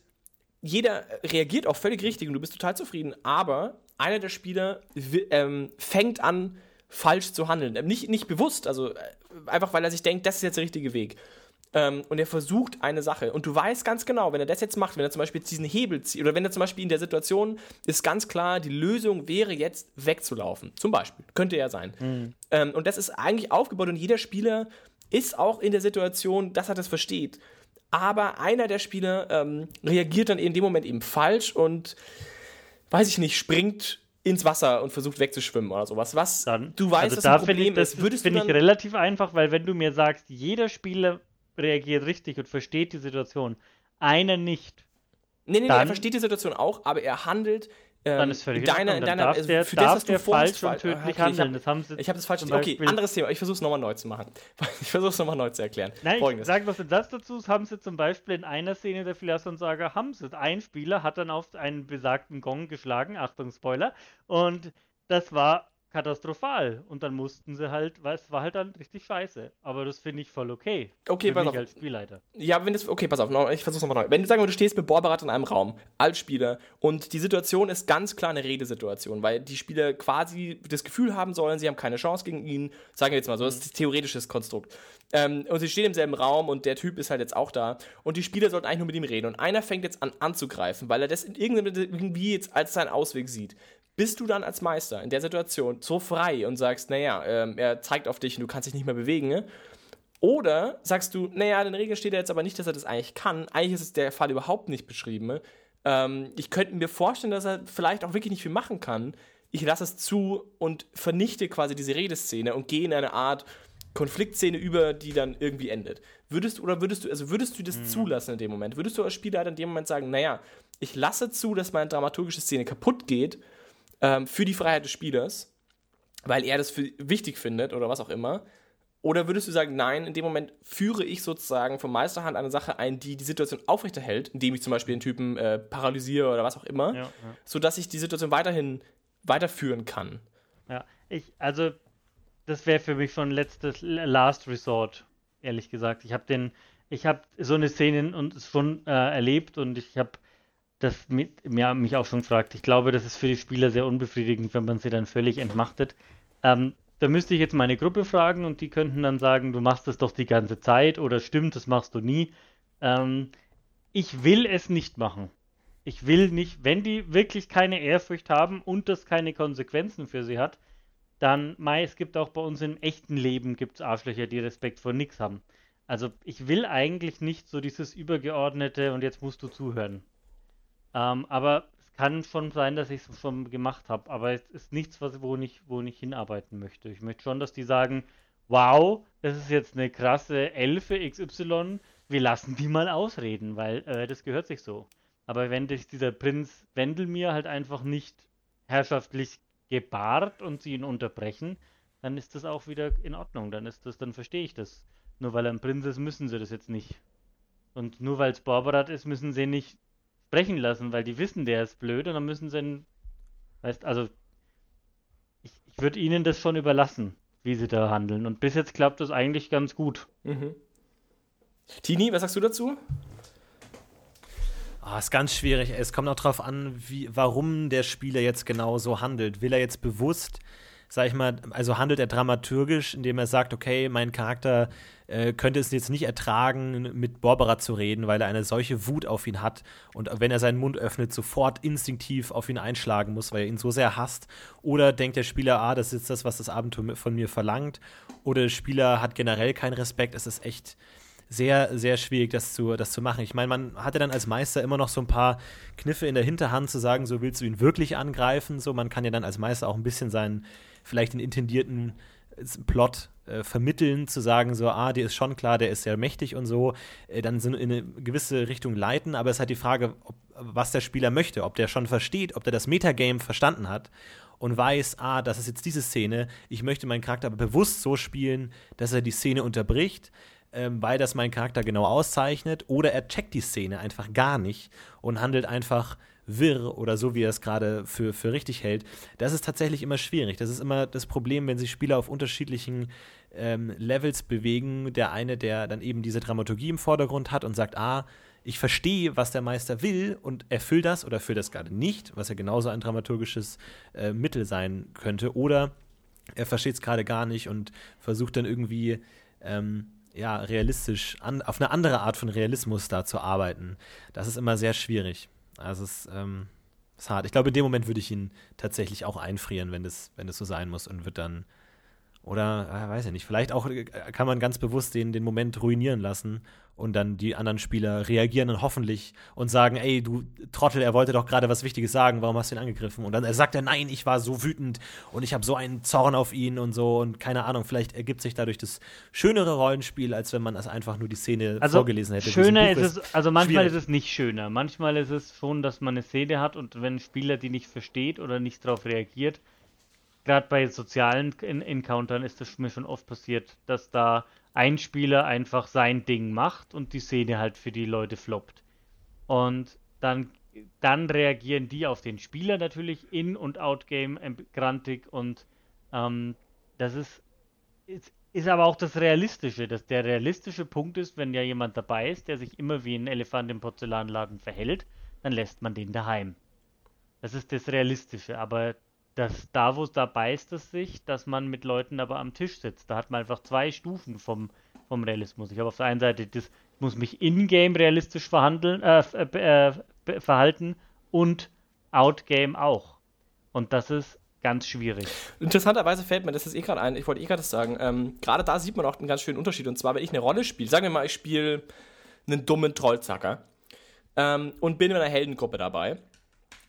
S3: jeder reagiert auch völlig richtig und du bist total zufrieden, aber einer der Spieler ähm, fängt an, falsch zu handeln. Ähm, nicht, nicht bewusst, also äh, einfach weil er sich denkt, das ist jetzt der richtige Weg. Ähm, und er versucht eine Sache. Und du weißt ganz genau, wenn er das jetzt macht, wenn er zum Beispiel jetzt diesen Hebel zieht, oder wenn er zum Beispiel in der Situation ist ganz klar, die Lösung wäre jetzt wegzulaufen. Zum Beispiel. Könnte er sein. Mhm. Ähm, und das ist eigentlich aufgebaut und jeder Spieler ist auch in der Situation, dass er das versteht. Aber einer der Spieler ähm, reagiert dann in dem Moment eben falsch und weiß ich nicht, springt ins Wasser und versucht wegzuschwimmen oder sowas. Was
S4: dann, du weißt, also dass da ein Problem ich, das ist, würdest finde ich relativ einfach, weil wenn du mir sagst, jeder Spieler reagiert richtig und versteht die Situation, einer nicht.
S3: Nee, nee, nee, er versteht die Situation auch, aber er handelt
S4: ähm, dann ist völlig
S3: deiner, in deiner,
S4: also der, für das, was du falsch und tödlich
S3: okay, handeln. Ich habe hab das falsch. Okay, anderes Thema. Ich versuche es nochmal neu zu machen. Ich versuche es nochmal neu zu erklären.
S4: Nein, Folgendes. ich sage was das dazu. Haben sie zum Beispiel in einer Szene der Philasson-Saga, haben sie, ein Spieler hat dann auf einen besagten Gong geschlagen, Achtung, Spoiler, und das war katastrophal. Und dann mussten sie halt, weil es war halt dann richtig scheiße. Aber das finde ich voll okay.
S3: Okay,
S4: pass
S3: auf.
S4: als Spielleiter.
S3: Ja, wenn das, okay, pass auf, ich versuch's nochmal neu. Wenn du sagen du stehst mit Borberat in einem Raum, als Spieler, und die Situation ist ganz klar eine Redesituation, weil die Spieler quasi das Gefühl haben sollen, sie haben keine Chance gegen ihn, sagen wir jetzt mal so, das ist ein theoretisches Konstrukt. Ähm, und sie stehen im selben Raum und der Typ ist halt jetzt auch da. Und die Spieler sollten eigentlich nur mit ihm reden. Und einer fängt jetzt an anzugreifen, weil er das in irgendwie jetzt als seinen Ausweg sieht bist du dann als Meister in der Situation so frei und sagst, naja, ähm, er zeigt auf dich und du kannst dich nicht mehr bewegen, ne? Oder sagst du, naja, in den Regeln steht er jetzt aber nicht, dass er das eigentlich kann. Eigentlich ist es der Fall überhaupt nicht beschrieben. Ne? Ähm, ich könnte mir vorstellen, dass er vielleicht auch wirklich nicht viel machen kann. Ich lasse es zu und vernichte quasi diese Redeszene und gehe in eine Art Konfliktszene über, die dann irgendwie endet. Würdest du, oder würdest du, also würdest du das mhm. zulassen in dem Moment? Würdest du als Spieler in dem Moment sagen, naja, ich lasse zu, dass meine dramaturgische Szene kaputt geht ähm, für die Freiheit des Spielers, weil er das für wichtig findet oder was auch immer. Oder würdest du sagen, nein, in dem Moment führe ich sozusagen von Meisterhand eine Sache ein, die die Situation aufrechterhält, indem ich zum Beispiel den Typen äh, paralysiere oder was auch immer, ja, ja. sodass ich die Situation weiterhin weiterführen kann.
S4: Ja, ich, also, das wäre für mich schon letztes Last Resort, ehrlich gesagt. Ich habe den, ich habe so eine Szene und schon äh, erlebt und ich habe das mit, ja, mich auch schon fragt. Ich glaube, das ist für die Spieler sehr unbefriedigend, wenn man sie dann völlig entmachtet. Ähm, da müsste ich jetzt meine Gruppe fragen und die könnten dann sagen, du machst das doch die ganze Zeit oder stimmt, das machst du nie. Ähm, ich will es nicht machen. Ich will nicht, wenn die wirklich keine Ehrfurcht haben und das keine Konsequenzen für sie hat, dann, Mai, es gibt auch bei uns im echten Leben gibt's Arschlöcher, die Respekt vor nichts haben. Also ich will eigentlich nicht so dieses übergeordnete und jetzt musst du zuhören. Ähm, aber es kann schon sein, dass ich es schon gemacht habe. Aber es ist nichts, was, wo, ich, wo ich hinarbeiten möchte. Ich möchte schon, dass die sagen, wow, das ist jetzt eine krasse Elfe XY, wir lassen die mal ausreden, weil äh, das gehört sich so. Aber wenn sich dieser Prinz Wendelmir halt einfach nicht herrschaftlich gebahrt und sie ihn unterbrechen, dann ist das auch wieder in Ordnung. Dann ist das, dann verstehe ich das. Nur weil er ein Prinz ist, müssen sie das jetzt nicht. Und nur weil es Barbarat ist, müssen sie nicht sprechen lassen, weil die wissen, der ist blöd und dann müssen sie ihn, weißt, also ich, ich würde ihnen das schon überlassen, wie sie da handeln. Und bis jetzt klappt das eigentlich ganz gut. Mhm.
S3: Tini, was sagst du dazu?
S2: Ah, ist ganz schwierig. Es kommt auch darauf an, wie, warum der Spieler jetzt genau so handelt. Will er jetzt bewusst sag ich mal, also handelt er dramaturgisch, indem er sagt, okay, mein Charakter äh, könnte es jetzt nicht ertragen, mit Borbera zu reden, weil er eine solche Wut auf ihn hat und wenn er seinen Mund öffnet, sofort instinktiv auf ihn einschlagen muss, weil er ihn so sehr hasst. Oder denkt der Spieler, ah, das ist das, was das Abenteuer von mir verlangt. Oder der Spieler hat generell keinen Respekt. Es ist echt sehr, sehr schwierig, das zu, das zu machen. Ich meine, man hatte dann als Meister immer noch so ein paar Kniffe in der Hinterhand zu sagen, so willst du ihn wirklich angreifen. So, man kann ja dann als Meister auch ein bisschen seinen vielleicht den intendierten äh, Plot äh, vermitteln, zu sagen, so, ah, dir ist schon klar, der ist sehr mächtig und so, äh, dann in eine gewisse Richtung leiten, aber es ist halt die Frage, ob, was der Spieler möchte, ob der schon versteht, ob der das Metagame verstanden hat und weiß, ah, das ist jetzt diese Szene, ich möchte meinen Charakter aber bewusst so spielen, dass er die Szene unterbricht, ähm, weil das meinen Charakter genau auszeichnet, oder er checkt die Szene einfach gar nicht und handelt einfach wirr oder so, wie er es gerade für, für richtig hält, das ist tatsächlich immer schwierig. Das ist immer das Problem, wenn sich Spieler auf unterschiedlichen ähm, Levels bewegen. Der eine, der dann eben diese Dramaturgie im Vordergrund hat und sagt, ah, ich verstehe, was der Meister will und erfüllt das oder erfüllt das gerade nicht, was ja genauso ein dramaturgisches äh, Mittel sein könnte. Oder er versteht es gerade gar nicht und versucht dann irgendwie ähm, ja, realistisch, an, auf eine andere Art von Realismus da zu arbeiten. Das ist immer sehr schwierig. Also es ähm, ist hart. Ich glaube, in dem Moment würde ich ihn tatsächlich auch einfrieren, wenn das, wenn das so sein muss und wird dann oder, äh, weiß ich nicht, vielleicht auch äh, kann man ganz bewusst den, den Moment ruinieren lassen und dann die anderen Spieler reagieren dann hoffentlich und sagen, ey, du Trottel, er wollte doch gerade was Wichtiges sagen, warum hast du ihn angegriffen? Und dann er sagt er, nein, ich war so wütend und ich habe so einen Zorn auf ihn und so und keine Ahnung, vielleicht ergibt sich dadurch das schönere Rollenspiel, als wenn man es einfach nur die Szene also vorgelesen hätte.
S4: Schöner ist es, also manchmal schwierig. ist es nicht schöner. Manchmal ist es schon, dass man eine Szene hat und wenn ein Spieler die nicht versteht oder nicht darauf reagiert, gerade bei sozialen Encountern ist das mir schon oft passiert, dass da ein Spieler einfach sein Ding macht und die Szene halt für die Leute floppt. Und dann, dann reagieren die auf den Spieler natürlich in- und outgame grantig und Ähm, das ist, ist, ist aber auch das Realistische. Dass der realistische Punkt ist, wenn ja jemand dabei ist, der sich immer wie ein Elefant im Porzellanladen verhält, dann lässt man den daheim. Das ist das Realistische. Aber das, da, wo es da beißt es sich, dass man mit Leuten aber am Tisch sitzt. Da hat man einfach zwei Stufen vom, vom Realismus. Ich habe auf der einen Seite, das muss mich in-game realistisch verhandeln, äh, äh, verhalten und out-game auch. Und das ist ganz schwierig.
S3: Interessanterweise fällt mir das ist eh gerade ein, ich wollte eh gerade das sagen, ähm, gerade da sieht man auch einen ganz schönen Unterschied. Und zwar, wenn ich eine Rolle spiele, sagen wir mal, ich spiele einen dummen Trollzacker ähm, und bin in einer Heldengruppe dabei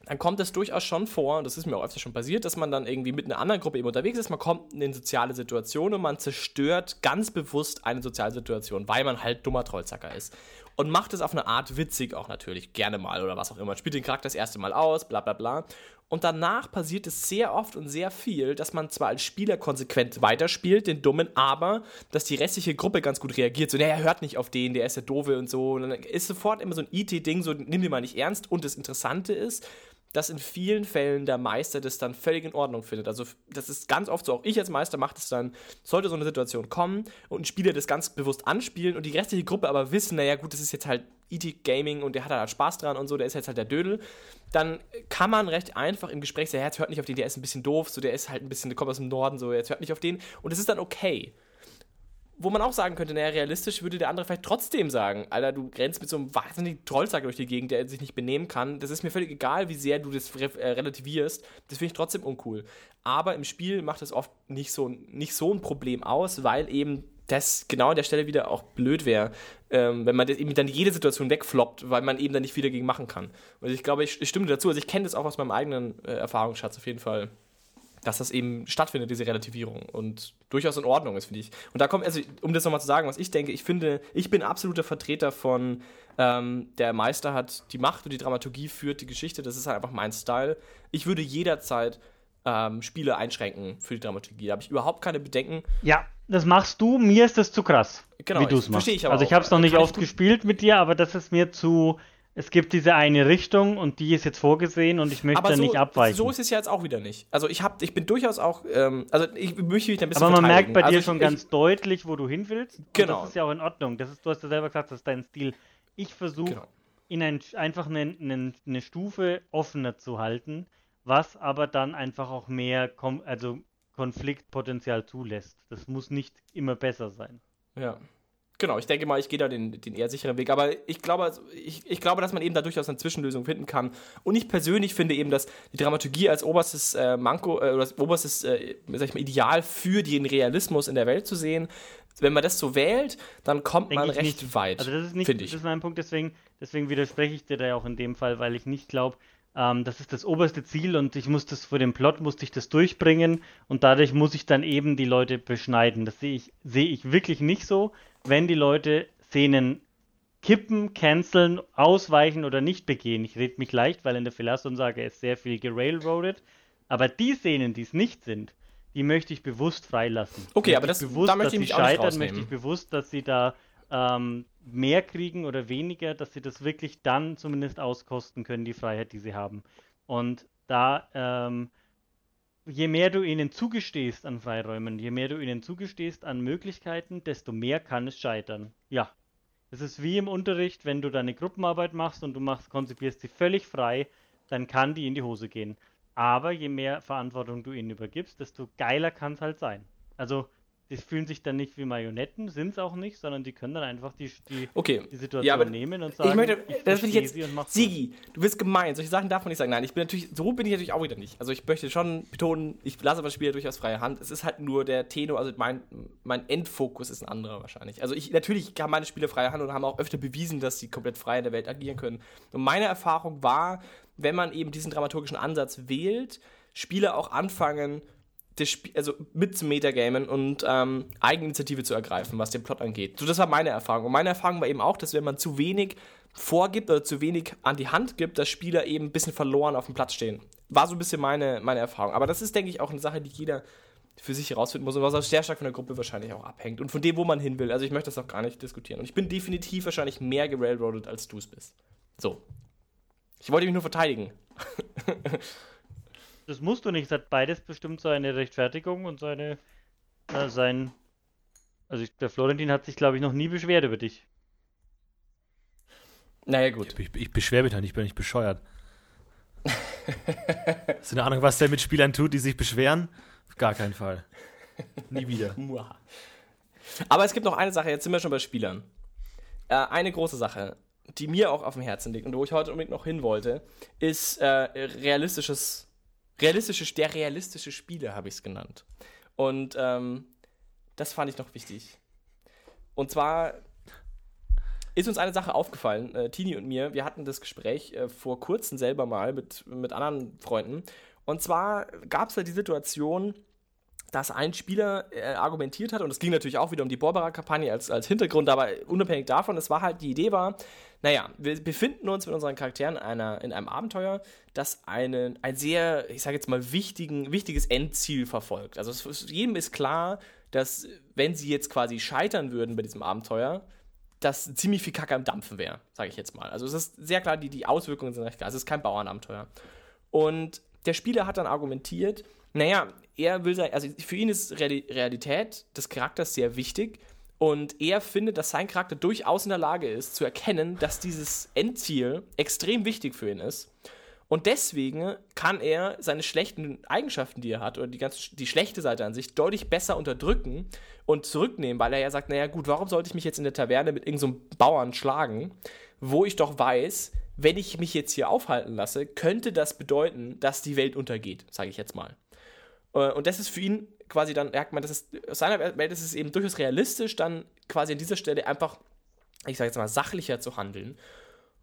S3: dann kommt es durchaus schon vor, und das ist mir auch öfter schon passiert, dass man dann irgendwie mit einer anderen Gruppe eben unterwegs ist, man kommt in soziale Situation und man zerstört ganz bewusst eine soziale Situation, weil man halt dummer Trollzacker ist. Und macht es auf eine Art witzig auch natürlich, gerne mal oder was auch immer. Spielt den Charakter das erste Mal aus, bla bla bla. Und danach passiert es sehr oft und sehr viel, dass man zwar als Spieler konsequent weiterspielt, den Dummen, aber dass die restliche Gruppe ganz gut reagiert. So, naja, hört nicht auf den, der ist der Doofe und so. Und dann ist sofort immer so ein IT-Ding, so nimm den mal nicht ernst. Und das Interessante ist, dass in vielen Fällen der Meister das dann völlig in Ordnung findet. Also das ist ganz oft so, auch ich als Meister mache das dann, sollte so eine Situation kommen und ein Spieler das ganz bewusst anspielen und die restliche Gruppe aber wissen, naja gut, das ist jetzt halt ET Gaming und der hat halt Spaß dran und so, der ist jetzt halt der Dödel, dann kann man recht einfach im Gespräch sagen, jetzt hört nicht auf den, der ist ein bisschen doof, so der ist halt ein bisschen, der kommt aus dem Norden, so jetzt hört nicht auf den und es ist dann okay wo man auch sagen könnte, naja, realistisch würde der andere vielleicht trotzdem sagen, Alter, du rennst mit so einem wahnsinnigen Trollsack durch die Gegend, der sich nicht benehmen kann. Das ist mir völlig egal, wie sehr du das äh, relativierst. Das finde ich trotzdem uncool. Aber im Spiel macht das oft nicht so, nicht so ein Problem aus, weil eben das genau an der Stelle wieder auch blöd wäre, ähm, wenn man das eben dann jede Situation wegfloppt, weil man eben dann nicht wieder gegen machen kann. Und ich glaube, ich, ich stimme dazu. Also ich kenne das auch aus meinem eigenen äh, Erfahrungsschatz auf jeden Fall dass das eben stattfindet, diese Relativierung. Und durchaus in Ordnung ist, finde ich. Und da kommt, also um das nochmal zu sagen, was ich denke, ich finde, ich bin absoluter Vertreter von ähm, der Meister hat die Macht und die Dramaturgie führt die Geschichte, das ist halt einfach mein Style. Ich würde jederzeit ähm, Spiele einschränken für die Dramaturgie. Da habe ich überhaupt keine Bedenken.
S4: Ja, das machst du, mir ist das zu krass. Genau, wie du es machst. Ich also ich habe es noch nicht oft gespielt mit dir, aber das ist mir zu es gibt diese eine Richtung und die ist jetzt vorgesehen und ich möchte da so, nicht abweichen.
S3: So ist es ja jetzt auch wieder nicht. Also ich habe, ich bin durchaus auch, ähm, also ich möchte mich
S4: ein bisschen Aber man merkt bei also dir ich, schon ich, ganz deutlich, wo du hin willst.
S3: Genau.
S4: das ist ja auch in Ordnung. Das ist, du hast ja selber gesagt, das ist dein Stil. Ich versuche genau. in ein, einfach eine, eine, eine, Stufe offener zu halten, was aber dann einfach auch mehr, Kom also Konfliktpotenzial zulässt. Das muss nicht immer besser sein.
S3: Ja. Genau, ich denke mal, ich gehe da den, den eher sicheren Weg. Aber ich glaube, also, ich, ich glaube, dass man eben da durchaus eine Zwischenlösung finden kann. Und ich persönlich finde eben, dass die Dramaturgie als oberstes äh, Manko äh, oder als oberstes äh, sag ich mal, Ideal für den Realismus in der Welt zu sehen, wenn man das so wählt, dann kommt Denk man recht nicht. weit.
S4: Also das ist nicht, das ist mein Punkt, deswegen, deswegen widerspreche ich dir da ja auch in dem Fall, weil ich nicht glaube, ähm, das ist das oberste Ziel und ich muss das vor dem Plot musste ich das durchbringen und dadurch muss ich dann eben die Leute beschneiden. Das sehe ich, sehe ich wirklich nicht so wenn die Leute Szenen kippen, canceln, ausweichen oder nicht begehen. Ich rede mich leicht, weil in der Philasson-Sage ist sehr viel gerailroadet. Aber die Szenen, die es nicht sind, die möchte ich bewusst freilassen.
S3: Okay, aber das
S4: bewusst, da möchte ich mich auch scheitern, nicht möchte ich bewusst, dass sie da ähm, mehr kriegen oder weniger, dass sie das wirklich dann zumindest auskosten können, die Freiheit, die sie haben. Und da ähm, je mehr du ihnen zugestehst an Freiräumen, je mehr du ihnen zugestehst an Möglichkeiten, desto mehr kann es scheitern. Ja. Es ist wie im Unterricht, wenn du deine Gruppenarbeit machst und du machst, konzipierst sie völlig frei, dann kann die in die Hose gehen. Aber je mehr Verantwortung du ihnen übergibst, desto geiler kann es halt sein. Also die fühlen sich dann nicht wie Marionetten, sind es auch nicht, sondern die können dann einfach die, die,
S3: okay.
S4: die Situation ja, nehmen und sagen,
S3: ich möchte, ich das will ich jetzt, Sigi, du bist gemein, solche Sachen darf man nicht sagen. Nein, ich bin natürlich, so bin ich natürlich auch wieder nicht. Also ich möchte schon betonen, ich lasse aber das Spiel durchaus freie Hand. Es ist halt nur der Tenor, also mein, mein Endfokus ist ein anderer wahrscheinlich. Also ich, natürlich haben meine Spiele freie Hand und haben auch öfter bewiesen, dass sie komplett frei in der Welt agieren können. Und meine Erfahrung war, wenn man eben diesen dramaturgischen Ansatz wählt, Spiele auch anfangen, das Spiel, also mit zu Metagamen und ähm, Eigeninitiative zu ergreifen, was den Plot angeht. So, das war meine Erfahrung. Und meine Erfahrung war eben auch, dass wenn man zu wenig vorgibt oder zu wenig an die Hand gibt, dass Spieler eben ein bisschen verloren auf dem Platz stehen. War so ein bisschen meine, meine Erfahrung. Aber das ist, denke ich, auch eine Sache, die jeder für sich herausfinden muss und was auch sehr stark von der Gruppe wahrscheinlich auch abhängt und von dem, wo man hin will. Also ich möchte das auch gar nicht diskutieren. Und ich bin definitiv wahrscheinlich mehr gerailroadet, als du es bist. So. Ich wollte mich nur verteidigen.
S4: das musst du nicht. Es hat beides bestimmt seine Rechtfertigung und seine, äh, sein. Also ich, der Florentin hat sich, glaube ich, noch nie beschwert über dich.
S3: Naja, gut.
S2: Ich, ich beschwere mich da nicht, ich bin nicht bescheuert. Hast du eine Ahnung, was der mit Spielern tut, die sich beschweren? Auf gar keinen Fall. Nie wieder.
S3: Aber es gibt noch eine Sache, jetzt sind wir schon bei Spielern. Äh, eine große Sache, die mir auch auf dem Herzen liegt und wo ich heute unbedingt noch hin wollte, ist äh, realistisches, realistische, der realistische Spieler, habe ich es genannt. Und ähm, das fand ich noch wichtig. Und zwar ist uns eine Sache aufgefallen, äh, Tini und mir. Wir hatten das Gespräch äh, vor kurzem selber mal mit, mit anderen Freunden. Und zwar gab es da die Situation, dass ein Spieler äh, argumentiert hat, und es ging natürlich auch wieder um die Borbera-Kampagne als, als Hintergrund, aber unabhängig davon, es war halt, die Idee war, naja, wir befinden uns mit unseren Charakteren einer, in einem Abenteuer, das eine, ein sehr, ich sage jetzt mal, wichtigen, wichtiges Endziel verfolgt. Also es, jedem ist klar, dass wenn sie jetzt quasi scheitern würden bei diesem Abenteuer, dass ziemlich viel Kacke am Dampfen wäre, sage ich jetzt mal. Also es ist sehr klar, die, die Auswirkungen sind recht klar. Es ist kein Bauernabenteuer. Und der Spieler hat dann argumentiert, naja, er will sein, also für ihn ist Realität des Charakters sehr wichtig und er findet, dass sein Charakter durchaus in der Lage ist, zu erkennen, dass dieses Endziel extrem wichtig für ihn ist. Und deswegen kann er seine schlechten Eigenschaften, die er hat, oder die, ganz, die schlechte Seite an sich, deutlich besser unterdrücken und zurücknehmen, weil er ja sagt, naja gut, warum sollte ich mich jetzt in der Taverne mit irgendeinem so Bauern schlagen, wo ich doch weiß, wenn ich mich jetzt hier aufhalten lasse, könnte das bedeuten, dass die Welt untergeht, sage ich jetzt mal. Äh, und das ist für ihn quasi dann, merkt man, das ist, aus seiner Welt ist es eben durchaus realistisch, dann quasi an dieser Stelle einfach, ich sage jetzt mal, sachlicher zu handeln.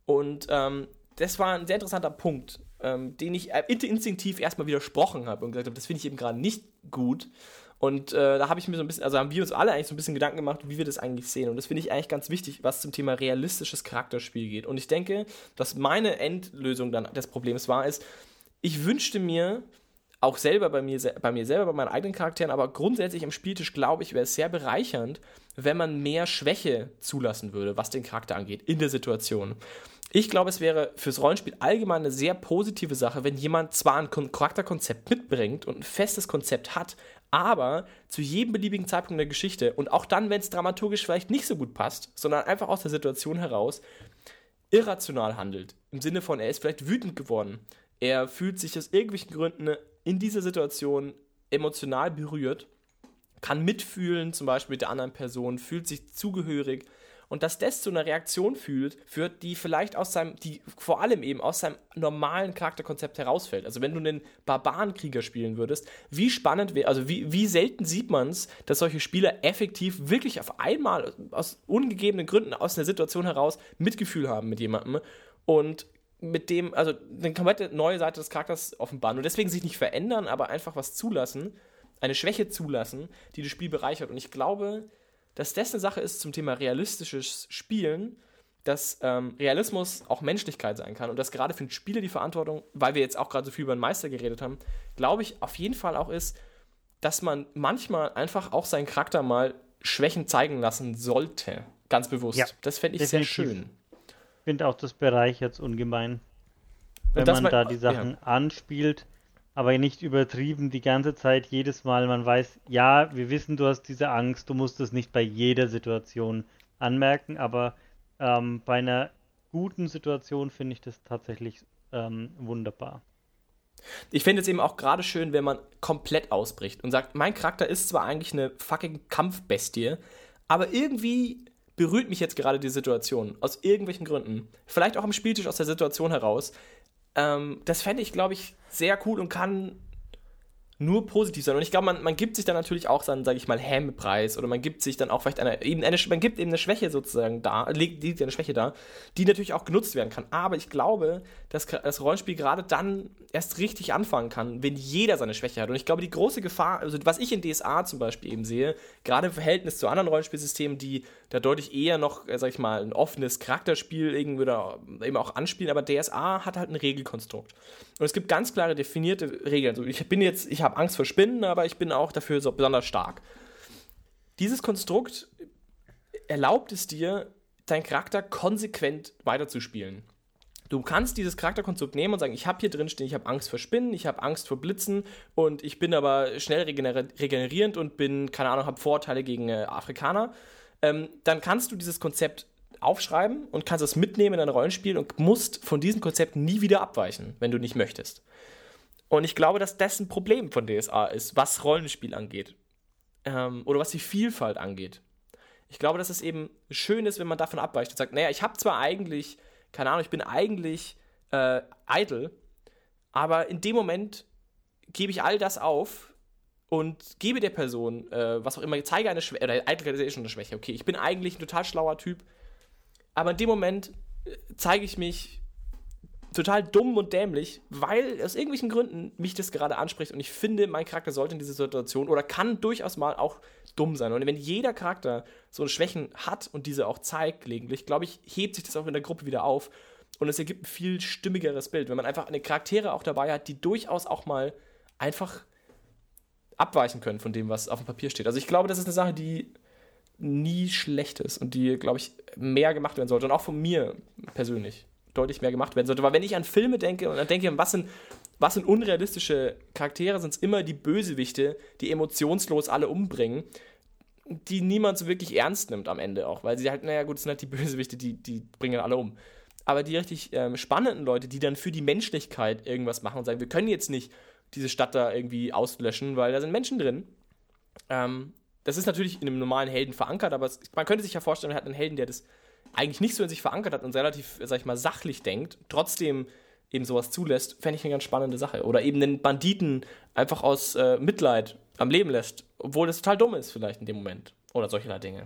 S3: Und ähm, das war ein sehr interessanter Punkt, ähm, den ich äh, instinktiv erstmal widersprochen habe und gesagt habe, das finde ich eben gerade nicht gut. Und äh, da habe ich mir so ein bisschen, also haben wir uns alle eigentlich so ein bisschen Gedanken gemacht, wie wir das eigentlich sehen. Und das finde ich eigentlich ganz wichtig, was zum Thema realistisches Charakterspiel geht. Und ich denke, dass meine Endlösung dann des Problems war, ist, ich wünschte mir, auch selber bei mir, bei mir selber, bei meinen eigenen Charakteren, aber grundsätzlich im Spieltisch, glaube ich, wäre es sehr bereichernd, wenn man mehr Schwäche zulassen würde, was den Charakter angeht, in der Situation. Ich glaube, es wäre fürs Rollenspiel allgemein eine sehr positive Sache, wenn jemand zwar ein Charakterkonzept mitbringt und ein festes Konzept hat, aber zu jedem beliebigen Zeitpunkt der Geschichte und auch dann, wenn es dramaturgisch vielleicht nicht so gut passt, sondern einfach aus der Situation heraus irrational handelt. Im Sinne von, er ist vielleicht wütend geworden. Er fühlt sich aus irgendwelchen Gründen in dieser Situation emotional berührt, kann mitfühlen, zum Beispiel mit der anderen Person, fühlt sich zugehörig und dass das zu einer Reaktion führt, führt, die vielleicht aus seinem, die vor allem eben aus seinem normalen Charakterkonzept herausfällt. Also wenn du einen Barbarenkrieger spielen würdest, wie spannend wäre, also wie, wie selten sieht man es, dass solche Spieler effektiv wirklich auf einmal aus ungegebenen Gründen aus einer Situation heraus Mitgefühl haben mit jemandem und mit dem, also eine komplette neue Seite des Charakters offenbaren und deswegen sich nicht verändern, aber einfach was zulassen, eine Schwäche zulassen, die das Spiel bereichert. Und ich glaube, dass das eine Sache ist zum Thema realistisches Spielen, dass ähm, Realismus auch Menschlichkeit sein kann und dass gerade für den Spieler die Verantwortung, weil wir jetzt auch gerade so viel über den Meister geredet haben, glaube ich, auf jeden Fall auch ist, dass man manchmal einfach auch seinen Charakter mal Schwächen zeigen lassen sollte. Ganz bewusst. Ja, das fände ich definitiv. sehr schön.
S4: Ich finde auch, das bereichert ungemein. Wenn man da die Sachen ja. anspielt, aber nicht übertrieben die ganze Zeit jedes Mal. Man weiß, ja, wir wissen, du hast diese Angst, du musst es nicht bei jeder Situation anmerken, aber ähm, bei einer guten Situation finde ich das tatsächlich ähm, wunderbar.
S3: Ich finde es eben auch gerade schön, wenn man komplett ausbricht und sagt, mein Charakter ist zwar eigentlich eine fucking Kampfbestie, aber irgendwie berührt mich jetzt gerade die Situation. Aus irgendwelchen Gründen. Vielleicht auch am Spieltisch aus der Situation heraus. Ähm, das fände ich, glaube ich, sehr cool und kann nur positiv sein. Und ich glaube, man, man gibt sich dann natürlich auch seinen, sage ich mal, Hämmepreis oder man gibt sich dann auch vielleicht eine, eben eine, man gibt eben eine Schwäche sozusagen da, legt, legt eine Schwäche da, die natürlich auch genutzt werden kann. Aber ich glaube, dass das Rollenspiel gerade dann erst richtig anfangen kann, wenn jeder seine Schwäche hat. Und ich glaube, die große Gefahr, also was ich in DSA zum Beispiel eben sehe, gerade im Verhältnis zu anderen Rollenspielsystemen, die da deutlich eher noch, äh, sag ich mal, ein offenes Charakterspiel irgendwie oder eben auch anspielen, aber DSA hat halt ein Regelkonstrukt. Und es gibt ganz klare definierte Regeln. Also ich bin jetzt, ich habe Angst vor Spinnen, aber ich bin auch dafür so besonders stark. Dieses Konstrukt erlaubt es dir, deinen Charakter konsequent weiterzuspielen. Du kannst dieses Charakterkonstrukt nehmen und sagen, ich habe hier drin stehen, ich habe Angst vor Spinnen, ich habe Angst vor Blitzen und ich bin aber schnell regener regenerierend und bin, keine Ahnung, habe Vorteile gegen äh, Afrikaner. Ähm, dann kannst du dieses Konzept aufschreiben und kannst es mitnehmen in ein Rollenspiel und musst von diesem Konzept nie wieder abweichen, wenn du nicht möchtest. Und ich glaube, dass das ein Problem von DSA ist, was Rollenspiel angeht. Ähm, oder was die Vielfalt angeht. Ich glaube, dass es eben schön ist, wenn man davon abweicht und sagt, naja, ich habe zwar eigentlich keine Ahnung, ich bin eigentlich äh, idle, aber in dem Moment gebe ich all das auf und gebe der Person, äh, was auch immer, zeige eine Schwäche, oder Eitelkeit ist eh schon eine Schwäche, okay, ich bin eigentlich ein total schlauer Typ, aber in dem Moment äh, zeige ich mich total dumm und dämlich, weil aus irgendwelchen Gründen mich das gerade anspricht und ich finde, mein Charakter sollte in dieser Situation oder kann durchaus mal auch dumm sein. Und wenn jeder Charakter so eine Schwächen hat und diese auch zeigt gelegentlich, glaube ich, hebt sich das auch in der Gruppe wieder auf und es ergibt ein viel stimmigeres Bild, wenn man einfach eine Charaktere auch dabei hat, die durchaus auch mal einfach abweichen können von dem, was auf dem Papier steht. Also ich glaube, das ist eine Sache, die nie schlecht ist und die, glaube ich, mehr gemacht werden sollte und auch von mir persönlich deutlich mehr gemacht werden sollte. Weil wenn ich an Filme denke und dann denke, was sind, was sind unrealistische Charaktere, sind es immer die Bösewichte, die emotionslos alle umbringen, die niemand so wirklich ernst nimmt am Ende auch. Weil sie halt, naja gut, es sind halt die Bösewichte, die, die bringen alle um. Aber die richtig ähm, spannenden Leute, die dann für die Menschlichkeit irgendwas machen und sagen, wir können jetzt nicht diese Stadt da irgendwie auslöschen, weil da sind Menschen drin. Ähm, das ist natürlich in einem normalen Helden verankert, aber es, man könnte sich ja vorstellen, man hat einen Helden, der das eigentlich nicht so in sich verankert hat und relativ, sag ich mal, sachlich denkt, trotzdem eben sowas zulässt, fände ich eine ganz spannende Sache. Oder eben den Banditen einfach aus äh, Mitleid am Leben lässt, obwohl das total dumm ist, vielleicht in dem Moment. Oder solche Dinge.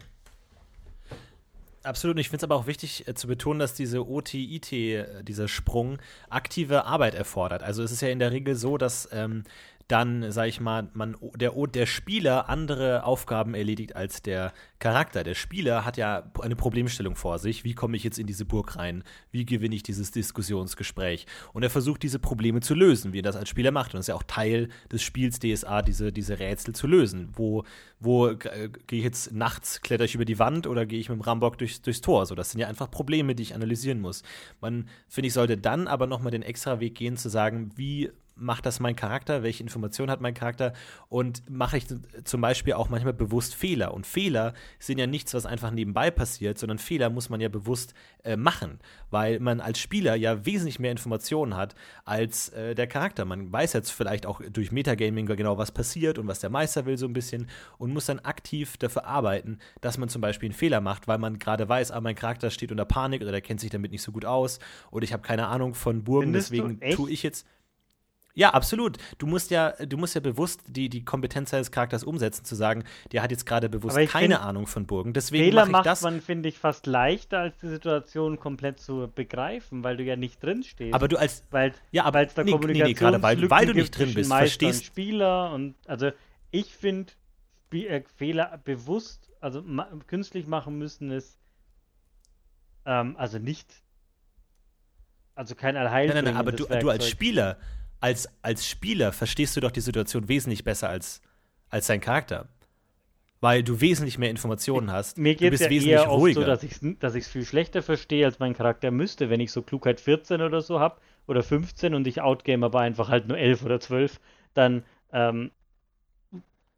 S2: Absolut. Ich finde es aber auch wichtig äh, zu betonen, dass diese OT-IT, äh, dieser Sprung, aktive Arbeit erfordert. Also es ist ja in der Regel so, dass ähm, dann, sag ich mal, man, der, der Spieler andere Aufgaben erledigt als der Charakter. Der Spieler hat ja eine Problemstellung vor sich. Wie komme ich jetzt in diese Burg rein? Wie gewinne ich dieses Diskussionsgespräch? Und er versucht, diese Probleme zu lösen, wie er das als Spieler macht. Und das ist ja auch Teil des Spiels DSA, diese, diese Rätsel zu lösen. Wo, wo äh, gehe ich jetzt nachts, kletter ich über die Wand oder gehe ich mit dem Rambock durchs, durchs Tor? So, das sind ja einfach Probleme, die ich analysieren muss. Man, finde ich, sollte dann aber nochmal den extra Weg gehen, zu sagen, wie macht das mein Charakter, welche Informationen hat mein Charakter und mache ich zum Beispiel auch manchmal bewusst Fehler. Und Fehler sind ja nichts, was einfach nebenbei passiert, sondern Fehler muss man ja bewusst äh, machen, weil man als Spieler ja wesentlich mehr Informationen hat als äh, der Charakter. Man weiß jetzt vielleicht auch durch Metagaming genau, was passiert und was der Meister will so ein bisschen und muss dann aktiv dafür arbeiten, dass man zum Beispiel einen Fehler macht, weil man gerade weiß, ah, mein Charakter steht unter Panik oder der kennt sich damit nicht so gut aus oder ich habe keine Ahnung von Burgen, Findest deswegen tue ich jetzt ja, absolut. Du musst ja, du musst ja bewusst die, die Kompetenz deines Charakters umsetzen, zu sagen, der hat jetzt gerade bewusst keine Ahnung von Burgen. Deswegen
S4: Fehler
S2: macht
S4: das. man, finde ich, fast leichter, als die Situation komplett zu begreifen, weil du ja nicht drin stehst.
S2: Aber du als.
S4: Weil,
S2: ja, aber
S4: da nee, Kommunikation nee,
S2: gerade weil, weil du nicht drin bist, verstehst.
S4: Spieler und also ich finde äh, Fehler bewusst, also ma künstlich machen müssen ist ähm, also nicht also kein Allheilbringendes
S2: Nein, nein, nein, aber du, du als Spieler als, als Spieler verstehst du doch die Situation wesentlich besser als, als dein Charakter. Weil du wesentlich mehr Informationen hast.
S4: Mir geht es ja wesentlich eher ruhiger. so, dass ich es dass viel schlechter verstehe, als mein Charakter müsste. Wenn ich so Klugheit 14 oder so habe oder 15 und ich outgame aber einfach halt nur 11 oder 12, dann ähm,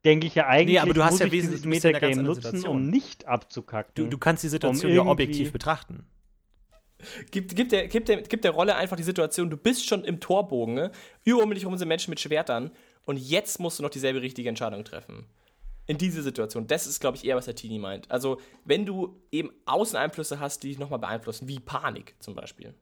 S4: denke ich ja eigentlich, nee,
S2: aber du hast muss ja ich dieses
S4: Metagame nutzen, um nicht abzukacken.
S2: Du, du kannst die Situation um ja objektiv betrachten.
S3: Gibt, gibt, der, gibt, der, gibt der Rolle einfach die Situation, du bist schon im Torbogen, ne? über um dich herum sind Menschen mit Schwertern und jetzt musst du noch dieselbe richtige Entscheidung treffen. In diese Situation. Das ist, glaube ich, eher, was der Tini meint. Also, wenn du eben Außeneinflüsse hast, die dich nochmal beeinflussen, wie Panik zum Beispiel.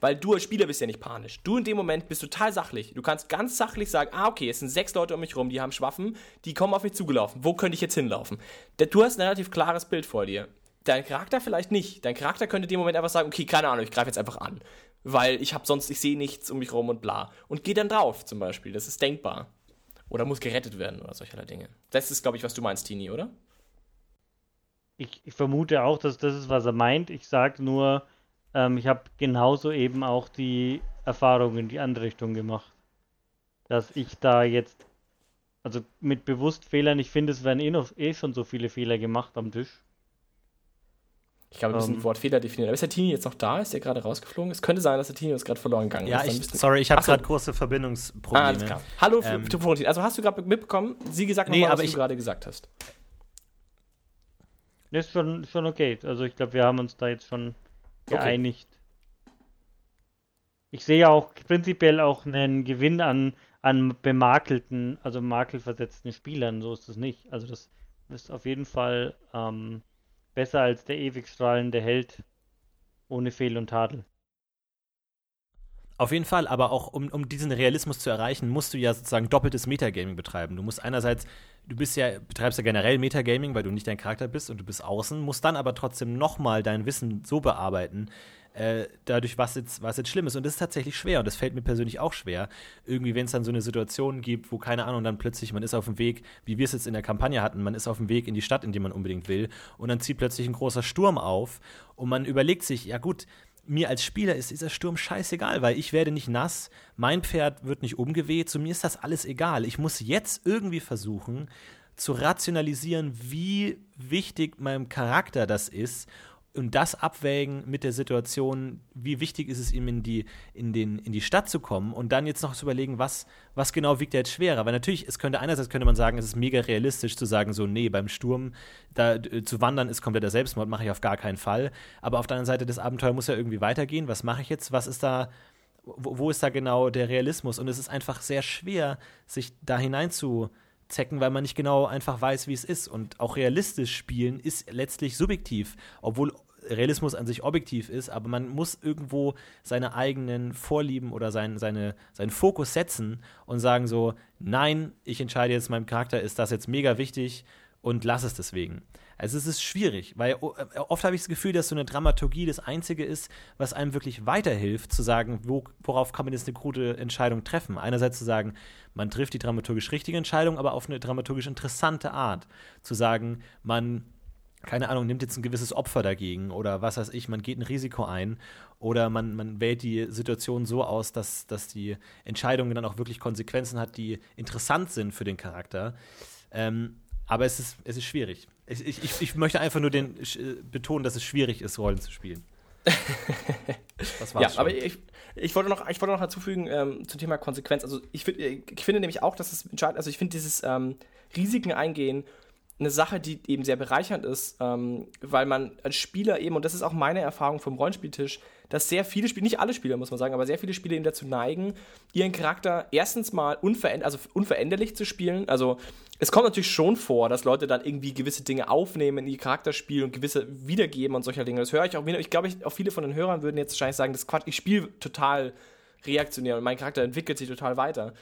S3: Weil du als Spieler bist ja nicht panisch. Du in dem Moment bist total sachlich. Du kannst ganz sachlich sagen, ah, okay, es sind sechs Leute um mich rum, die haben Schwaffen, die kommen auf mich zugelaufen. Wo könnte ich jetzt hinlaufen? Du hast ein relativ klares Bild vor dir dein Charakter vielleicht nicht. Dein Charakter könnte in dem Moment einfach sagen, okay, keine Ahnung, ich greife jetzt einfach an. Weil ich habe sonst, ich sehe nichts um mich rum und bla. Und geh dann drauf, zum Beispiel. Das ist denkbar. Oder muss gerettet werden oder solcherlei Dinge. Das ist, glaube ich, was du meinst, Tini, oder?
S4: Ich, ich, vermute auch, dass das ist, was er meint. Ich sage nur, ähm, ich habe genauso eben auch die Erfahrung in die andere Richtung gemacht. Dass ich da jetzt, also mit bewusst Fehlern, ich finde, es werden eh, noch, eh schon so viele Fehler gemacht am Tisch
S3: Ich glaube, wir müssen um, Wort Fehler definieren. Aber ist der Tini jetzt noch da? Ist der gerade rausgeflogen? Es könnte sein, dass der Tini uns gerade verloren gegangen
S2: ja,
S3: ist.
S2: Ja, sorry, ich habe gerade große Verbindungsprobleme. Ah, alles
S3: klar. Hallo, ähm, Florentin. Also hast du gerade mitbekommen? Sie gesagt, nee, nochmal, was du gerade gesagt hast.
S4: Das ist schon, schon okay. Also ich glaube, wir haben uns da jetzt schon geeinigt. Okay. Ich sehe auch prinzipiell auch einen Gewinn an, an bemakelten, also makelversetzten Spielern. So ist es nicht. Also das ist auf jeden Fall ähm, besser als der ewig strahlende Held ohne Fehl und Tadel.
S2: Auf jeden Fall, aber auch um, um diesen Realismus zu erreichen, musst du ja sozusagen doppeltes Metagaming betreiben. Du musst einerseits, du bist ja, betreibst ja generell Metagaming, weil du nicht dein Charakter bist und du bist außen, musst dann aber trotzdem nochmal dein Wissen so bearbeiten, äh, dadurch, was jetzt, was jetzt schlimm ist. Und das ist tatsächlich schwer und das fällt mir persönlich auch schwer. Irgendwie, wenn es dann so eine Situation gibt, wo, keine Ahnung, dann plötzlich, man ist auf dem Weg, wie wir es jetzt in der Kampagne hatten, man ist auf dem Weg in die Stadt, in die man unbedingt will, und dann zieht plötzlich ein großer Sturm auf und man überlegt sich, ja gut, mir als Spieler ist dieser Sturm scheißegal, weil ich werde nicht nass, mein Pferd wird nicht umgeweht, zu mir ist das alles egal. Ich muss jetzt irgendwie versuchen, zu rationalisieren, wie wichtig meinem Charakter das ist und das abwägen mit der Situation, wie wichtig ist es ihm in die, in, den, in die Stadt zu kommen und dann jetzt noch zu überlegen, was, was genau wiegt jetzt schwerer. Weil natürlich, es könnte einerseits könnte man sagen, es ist mega realistisch zu sagen, so, nee, beim Sturm da äh, zu wandern ist kompletter Selbstmord, mache ich auf gar keinen Fall. Aber auf der anderen Seite, das Abenteuer muss ja irgendwie weitergehen. Was mache ich jetzt? Was ist da, wo, wo ist da genau der Realismus? Und es ist einfach sehr schwer, sich da hinein zu zecken, weil man nicht genau einfach weiß, wie es ist. Und auch realistisch spielen ist letztlich subjektiv, obwohl Realismus an sich objektiv ist, aber man muss irgendwo seine eigenen Vorlieben oder sein, seine, seinen Fokus setzen und sagen so, nein, ich entscheide jetzt, meinem Charakter ist das jetzt mega wichtig und lass es deswegen. Also es ist schwierig, weil äh, oft habe ich das Gefühl, dass so eine Dramaturgie das Einzige ist, was einem wirklich weiterhilft, zu sagen, wo, worauf kann man jetzt eine gute Entscheidung treffen. Einerseits zu sagen, man trifft die dramaturgisch richtige Entscheidung, aber auf eine dramaturgisch interessante Art. Zu sagen, man keine Ahnung, nimmt jetzt ein gewisses Opfer dagegen oder was weiß ich, man geht ein Risiko ein oder man, man wählt die Situation so aus, dass, dass die Entscheidung dann auch wirklich Konsequenzen hat, die interessant sind für den Charakter. Ähm, aber es ist, es ist schwierig. Ich, ich, ich möchte einfach nur den, äh, betonen, dass es schwierig ist, Rollen zu spielen.
S3: das war's ja, schon. aber ich, ich, wollte noch, ich wollte noch dazufügen ähm, zum Thema Konsequenz. Also ich, find, ich finde nämlich auch, dass es entscheidend, also ich finde dieses ähm, Risiken eingehen eine Sache, die eben sehr bereichernd ist, ähm, weil man als Spieler eben, und das ist auch meine Erfahrung vom Rollenspieltisch, dass sehr viele Spieler, nicht alle Spieler muss man sagen, aber sehr viele Spieler eben dazu neigen, ihren Charakter erstens mal unveränder also unveränderlich zu spielen. Also es kommt natürlich schon vor, dass Leute dann irgendwie gewisse Dinge aufnehmen in ihr Charakterspiel und gewisse wiedergeben und solcher Dinge. Das höre ich auch wieder. Ich glaube, auch viele von den Hörern würden jetzt wahrscheinlich sagen, das Quatsch, ich spiele total reaktionär und mein Charakter entwickelt sich total weiter.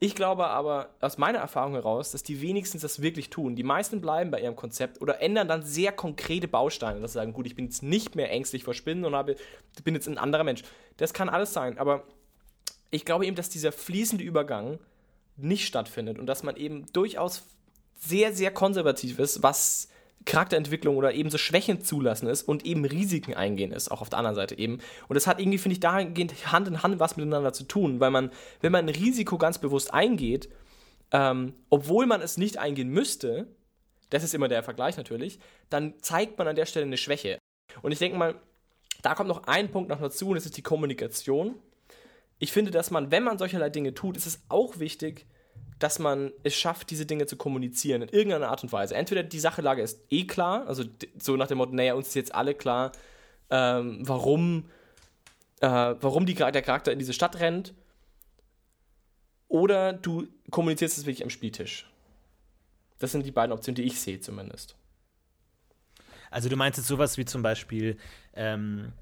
S3: Ich glaube aber aus meiner Erfahrung heraus, dass die wenigstens das wirklich tun. Die meisten bleiben bei ihrem Konzept oder ändern dann sehr konkrete Bausteine, dass sie sagen, gut, ich bin jetzt nicht mehr ängstlich vor Spinnen und habe, bin jetzt ein anderer Mensch. Das kann alles sein, aber ich glaube eben, dass dieser fließende Übergang nicht stattfindet und dass man eben durchaus sehr, sehr konservativ ist, was Charakterentwicklung oder eben so Schwächen zulassen ist und eben Risiken eingehen ist, auch auf der anderen Seite eben. Und das hat irgendwie, finde ich, dahingehend Hand in Hand was miteinander zu tun, weil man, wenn man ein Risiko ganz bewusst eingeht, ähm, obwohl man es nicht eingehen müsste, das ist immer der Vergleich natürlich, dann zeigt man an der Stelle eine Schwäche. Und ich denke mal, da kommt noch ein Punkt noch dazu, und das ist die Kommunikation. Ich finde, dass man, wenn man solcherlei Dinge tut, ist es auch wichtig, dass man es schafft, diese Dinge zu kommunizieren in irgendeiner Art und Weise. Entweder die Sachelage ist eh klar, also so nach dem Motto, naja, uns ist jetzt alle klar, ähm, warum, äh, warum die, der Charakter in diese Stadt rennt, oder du kommunizierst es wirklich am Spieltisch. Das sind die beiden Optionen, die ich sehe zumindest.
S2: Also du meinst jetzt sowas wie zum Beispiel, ähm,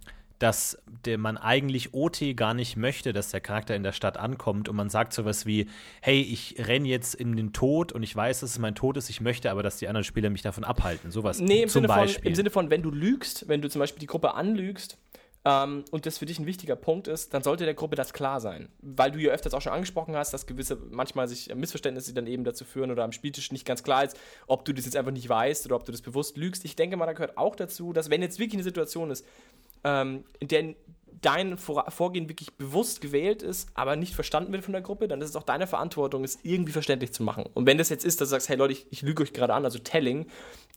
S2: dass der man eigentlich OT gar nicht möchte, dass der Charakter in der Stadt ankommt und man sagt sowas wie, hey, ich renne jetzt in den Tod und ich weiß, dass es mein Tod ist, ich möchte aber, dass die anderen Spieler mich davon abhalten. Sowas
S3: nee, im zum Sinne Beispiel. Von, im Sinne von, wenn du lügst, wenn du zum Beispiel die Gruppe anlügst, ähm, und das für dich ein wichtiger Punkt ist, dann sollte der Gruppe das klar sein. Weil du ja öfters auch schon angesprochen hast, dass gewisse, manchmal sich Missverständnisse dann eben dazu führen oder am Spieltisch nicht ganz klar ist, ob du das jetzt einfach nicht weißt oder ob du das bewusst lügst. Ich denke mal, da gehört auch dazu, dass wenn jetzt wirklich eine Situation ist, ähm, in der dein Vor Vorgehen wirklich bewusst gewählt ist, aber nicht verstanden wird von der Gruppe, dann ist es auch deine Verantwortung, es irgendwie verständlich zu machen. Und wenn das jetzt ist, dass du sagst, hey Leute, ich, ich lüge euch gerade an, also Telling,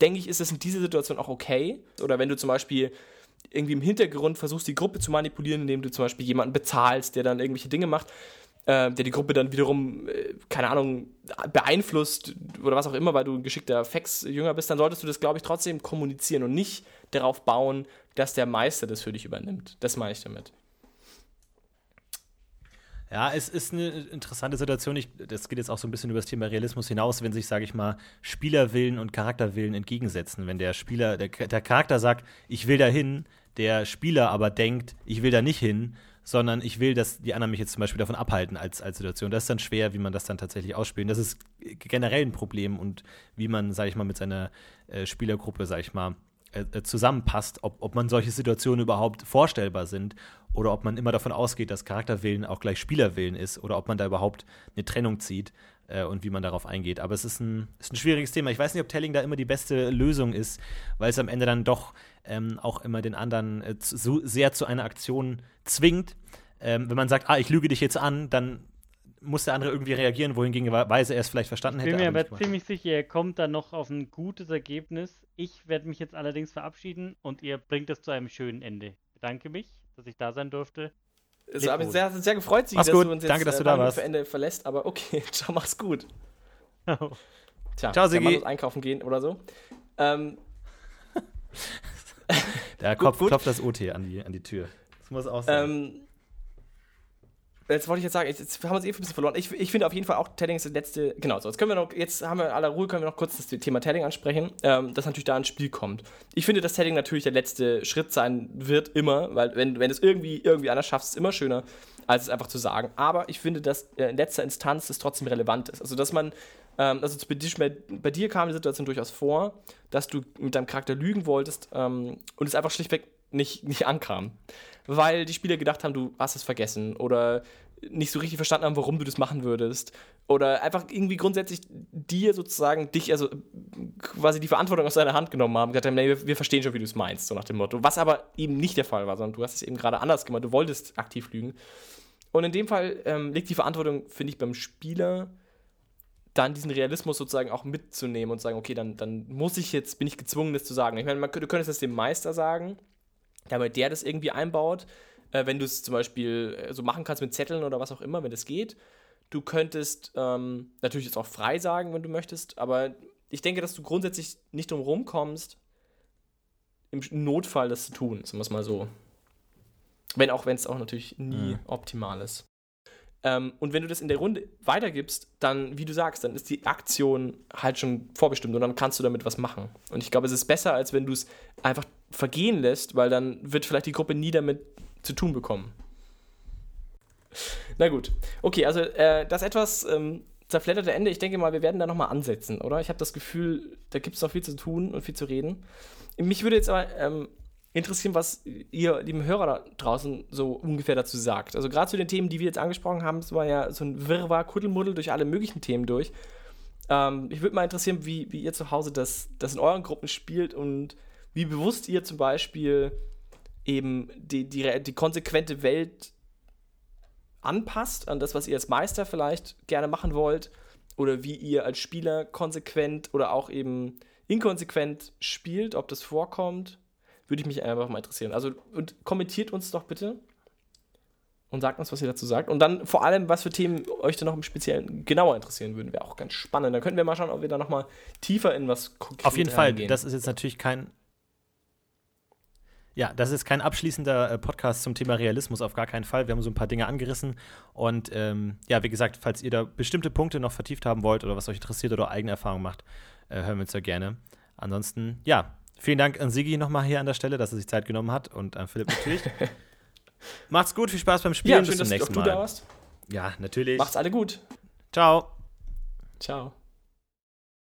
S3: denke ich, ist es in dieser Situation auch okay. Oder wenn du zum Beispiel irgendwie im Hintergrund versuchst, die Gruppe zu manipulieren, indem du zum Beispiel jemanden bezahlst, der dann irgendwelche Dinge macht, äh, der die Gruppe dann wiederum, äh, keine Ahnung, beeinflusst oder was auch immer, weil du ein geschickter Fax-Jünger bist, dann solltest du das, glaube ich, trotzdem kommunizieren und nicht darauf bauen, dass der Meister das für dich übernimmt. Das meine ich damit.
S2: Ja, es ist eine interessante Situation. Ich, das geht jetzt auch so ein bisschen über das Thema Realismus hinaus, wenn sich, sage ich mal, Spielerwillen und Charakterwillen entgegensetzen. Wenn der Spieler, der, der Charakter sagt, ich will da hin, der Spieler aber denkt, ich will da nicht hin, sondern ich will, dass die anderen mich jetzt zum Beispiel davon abhalten als, als Situation. Das ist dann schwer, wie man das dann tatsächlich ausspielt. Das ist generell ein Problem und wie man, sage ich mal, mit seiner äh, Spielergruppe, sage ich mal, äh, äh, zusammenpasst, ob, ob man solche Situationen überhaupt vorstellbar sind oder ob man immer davon ausgeht, dass Charakterwillen auch gleich Spielerwillen ist oder ob man da überhaupt eine Trennung zieht äh, und wie man darauf eingeht. Aber es ist ein, ist ein schwieriges Thema. Ich weiß nicht, ob Telling da immer die beste Lösung ist, weil es am Ende dann doch ähm, auch immer den anderen äh, zu, sehr zu einer Aktion zwingt. Ähm, wenn man sagt, ah, ich lüge dich jetzt an, dann muss der andere irgendwie reagieren, wohingegen Weise er es vielleicht verstanden hätte.
S4: Ich bin mir aber ziemlich sicher, er kommt dann noch auf ein gutes Ergebnis. Ich werde mich jetzt allerdings verabschieden und ihr bringt es zu einem schönen Ende. Ich bedanke mich, dass ich da sein durfte.
S3: Es hat mich sehr, sehr gefreut,
S2: sich, dass gut. du uns jetzt Danke, dass du da warst.
S3: für Ende verlässt, aber okay, ciao, mach's gut.
S2: Tja, ciao, Sigi.
S3: einkaufen gehen oder so. Ähm,
S2: Der Kopf klopft das OT an die, an die Tür. Das muss auch sein.
S3: Ähm, Jetzt wollte ich jetzt sagen, jetzt haben wir uns eh ein bisschen verloren. Ich, ich finde auf jeden Fall auch Telling ist das letzte. Genau, so. Jetzt können wir noch, jetzt haben wir in aller Ruhe, können wir noch kurz das Thema Telling ansprechen, ähm, das natürlich da ins Spiel kommt. Ich finde, dass Telling natürlich der letzte Schritt sein wird, immer, weil wenn, wenn es irgendwie, irgendwie anders schaffst, ist es immer schöner, als es einfach zu sagen. Aber ich finde, dass äh, in letzter Instanz es trotzdem relevant ist. Also, dass man ähm, also bei dir, kam die Situation durchaus vor, dass du mit deinem Charakter lügen wolltest ähm, und es einfach schlichtweg nicht, nicht ankam. Weil die Spieler gedacht haben, du hast es vergessen oder nicht so richtig verstanden haben, warum du das machen würdest. Oder einfach irgendwie grundsätzlich dir sozusagen, dich, also quasi die Verantwortung aus deiner Hand genommen haben, gesagt haben, nee, wir, verstehen schon, wie du es meinst, so nach dem Motto. Was aber eben nicht der Fall war, sondern du hast es eben gerade anders gemacht, du wolltest aktiv lügen. Und in dem Fall ähm, liegt die Verantwortung, finde ich, beim Spieler, dann diesen Realismus sozusagen auch mitzunehmen und sagen, okay, dann, dann muss ich jetzt, bin ich gezwungen, das zu sagen. Ich meine, du könntest das dem Meister sagen, damit der das irgendwie einbaut, äh, wenn du es zum Beispiel äh, so machen kannst mit Zetteln oder was auch immer, wenn das geht. Du könntest ähm, natürlich jetzt auch frei sagen, wenn du möchtest, aber ich denke, dass du grundsätzlich nicht drum rumkommst, im Notfall das zu tun, sagen wir es mal so. Wenn auch, wenn es auch natürlich nie mhm. optimal ist. Ähm, und wenn du das in der Runde weitergibst, dann, wie du sagst, dann ist die Aktion halt schon vorbestimmt und dann kannst du damit was machen. Und ich glaube, es ist besser, als wenn du es einfach vergehen lässt, weil dann wird vielleicht die Gruppe nie damit zu tun bekommen. Na gut. Okay, also äh, das etwas ähm, zerfledderte Ende, ich denke mal, wir werden da nochmal ansetzen, oder? Ich habe das Gefühl, da gibt es noch viel zu tun und viel zu reden. Mich würde jetzt aber ähm, interessieren, was ihr, lieben Hörer da draußen, so ungefähr dazu sagt. Also gerade zu den Themen, die wir jetzt angesprochen haben, es war ja so ein Wirrwarr, Kuddelmuddel durch alle möglichen Themen durch. Ähm, ich würde mal interessieren, wie, wie ihr zu Hause das, das in euren Gruppen spielt und wie bewusst ihr zum Beispiel eben die, die, die konsequente Welt anpasst an das, was ihr als Meister vielleicht gerne machen wollt oder wie ihr als Spieler konsequent oder auch eben inkonsequent spielt, ob das vorkommt würde ich mich einfach mal interessieren. Also und kommentiert uns doch bitte und sagt uns, was ihr dazu sagt. Und dann vor allem, was für Themen euch dann noch im Speziellen genauer interessieren würden, wäre auch ganz spannend. Dann könnten wir mal schauen, ob wir da noch mal tiefer in was
S2: konkret Auf jeden Fall, das ist jetzt natürlich kein ja, das ist kein abschließender äh, Podcast zum Thema Realismus, auf gar keinen Fall. Wir haben so ein paar Dinge angerissen. Und ähm, ja, wie gesagt, falls ihr da bestimmte Punkte noch vertieft haben wollt oder was euch interessiert oder eigene Erfahrungen macht, äh, hören wir uns ja gerne. Ansonsten, ja, Vielen Dank an Sigi nochmal hier an der Stelle, dass er sich Zeit genommen hat und an Philipp natürlich. Macht's gut, viel Spaß beim Spielen. Ja,
S3: schön, Bis zum nächsten dass Mal. du da warst.
S2: Ja, natürlich.
S3: Macht's alle gut.
S2: Ciao.
S3: Ciao.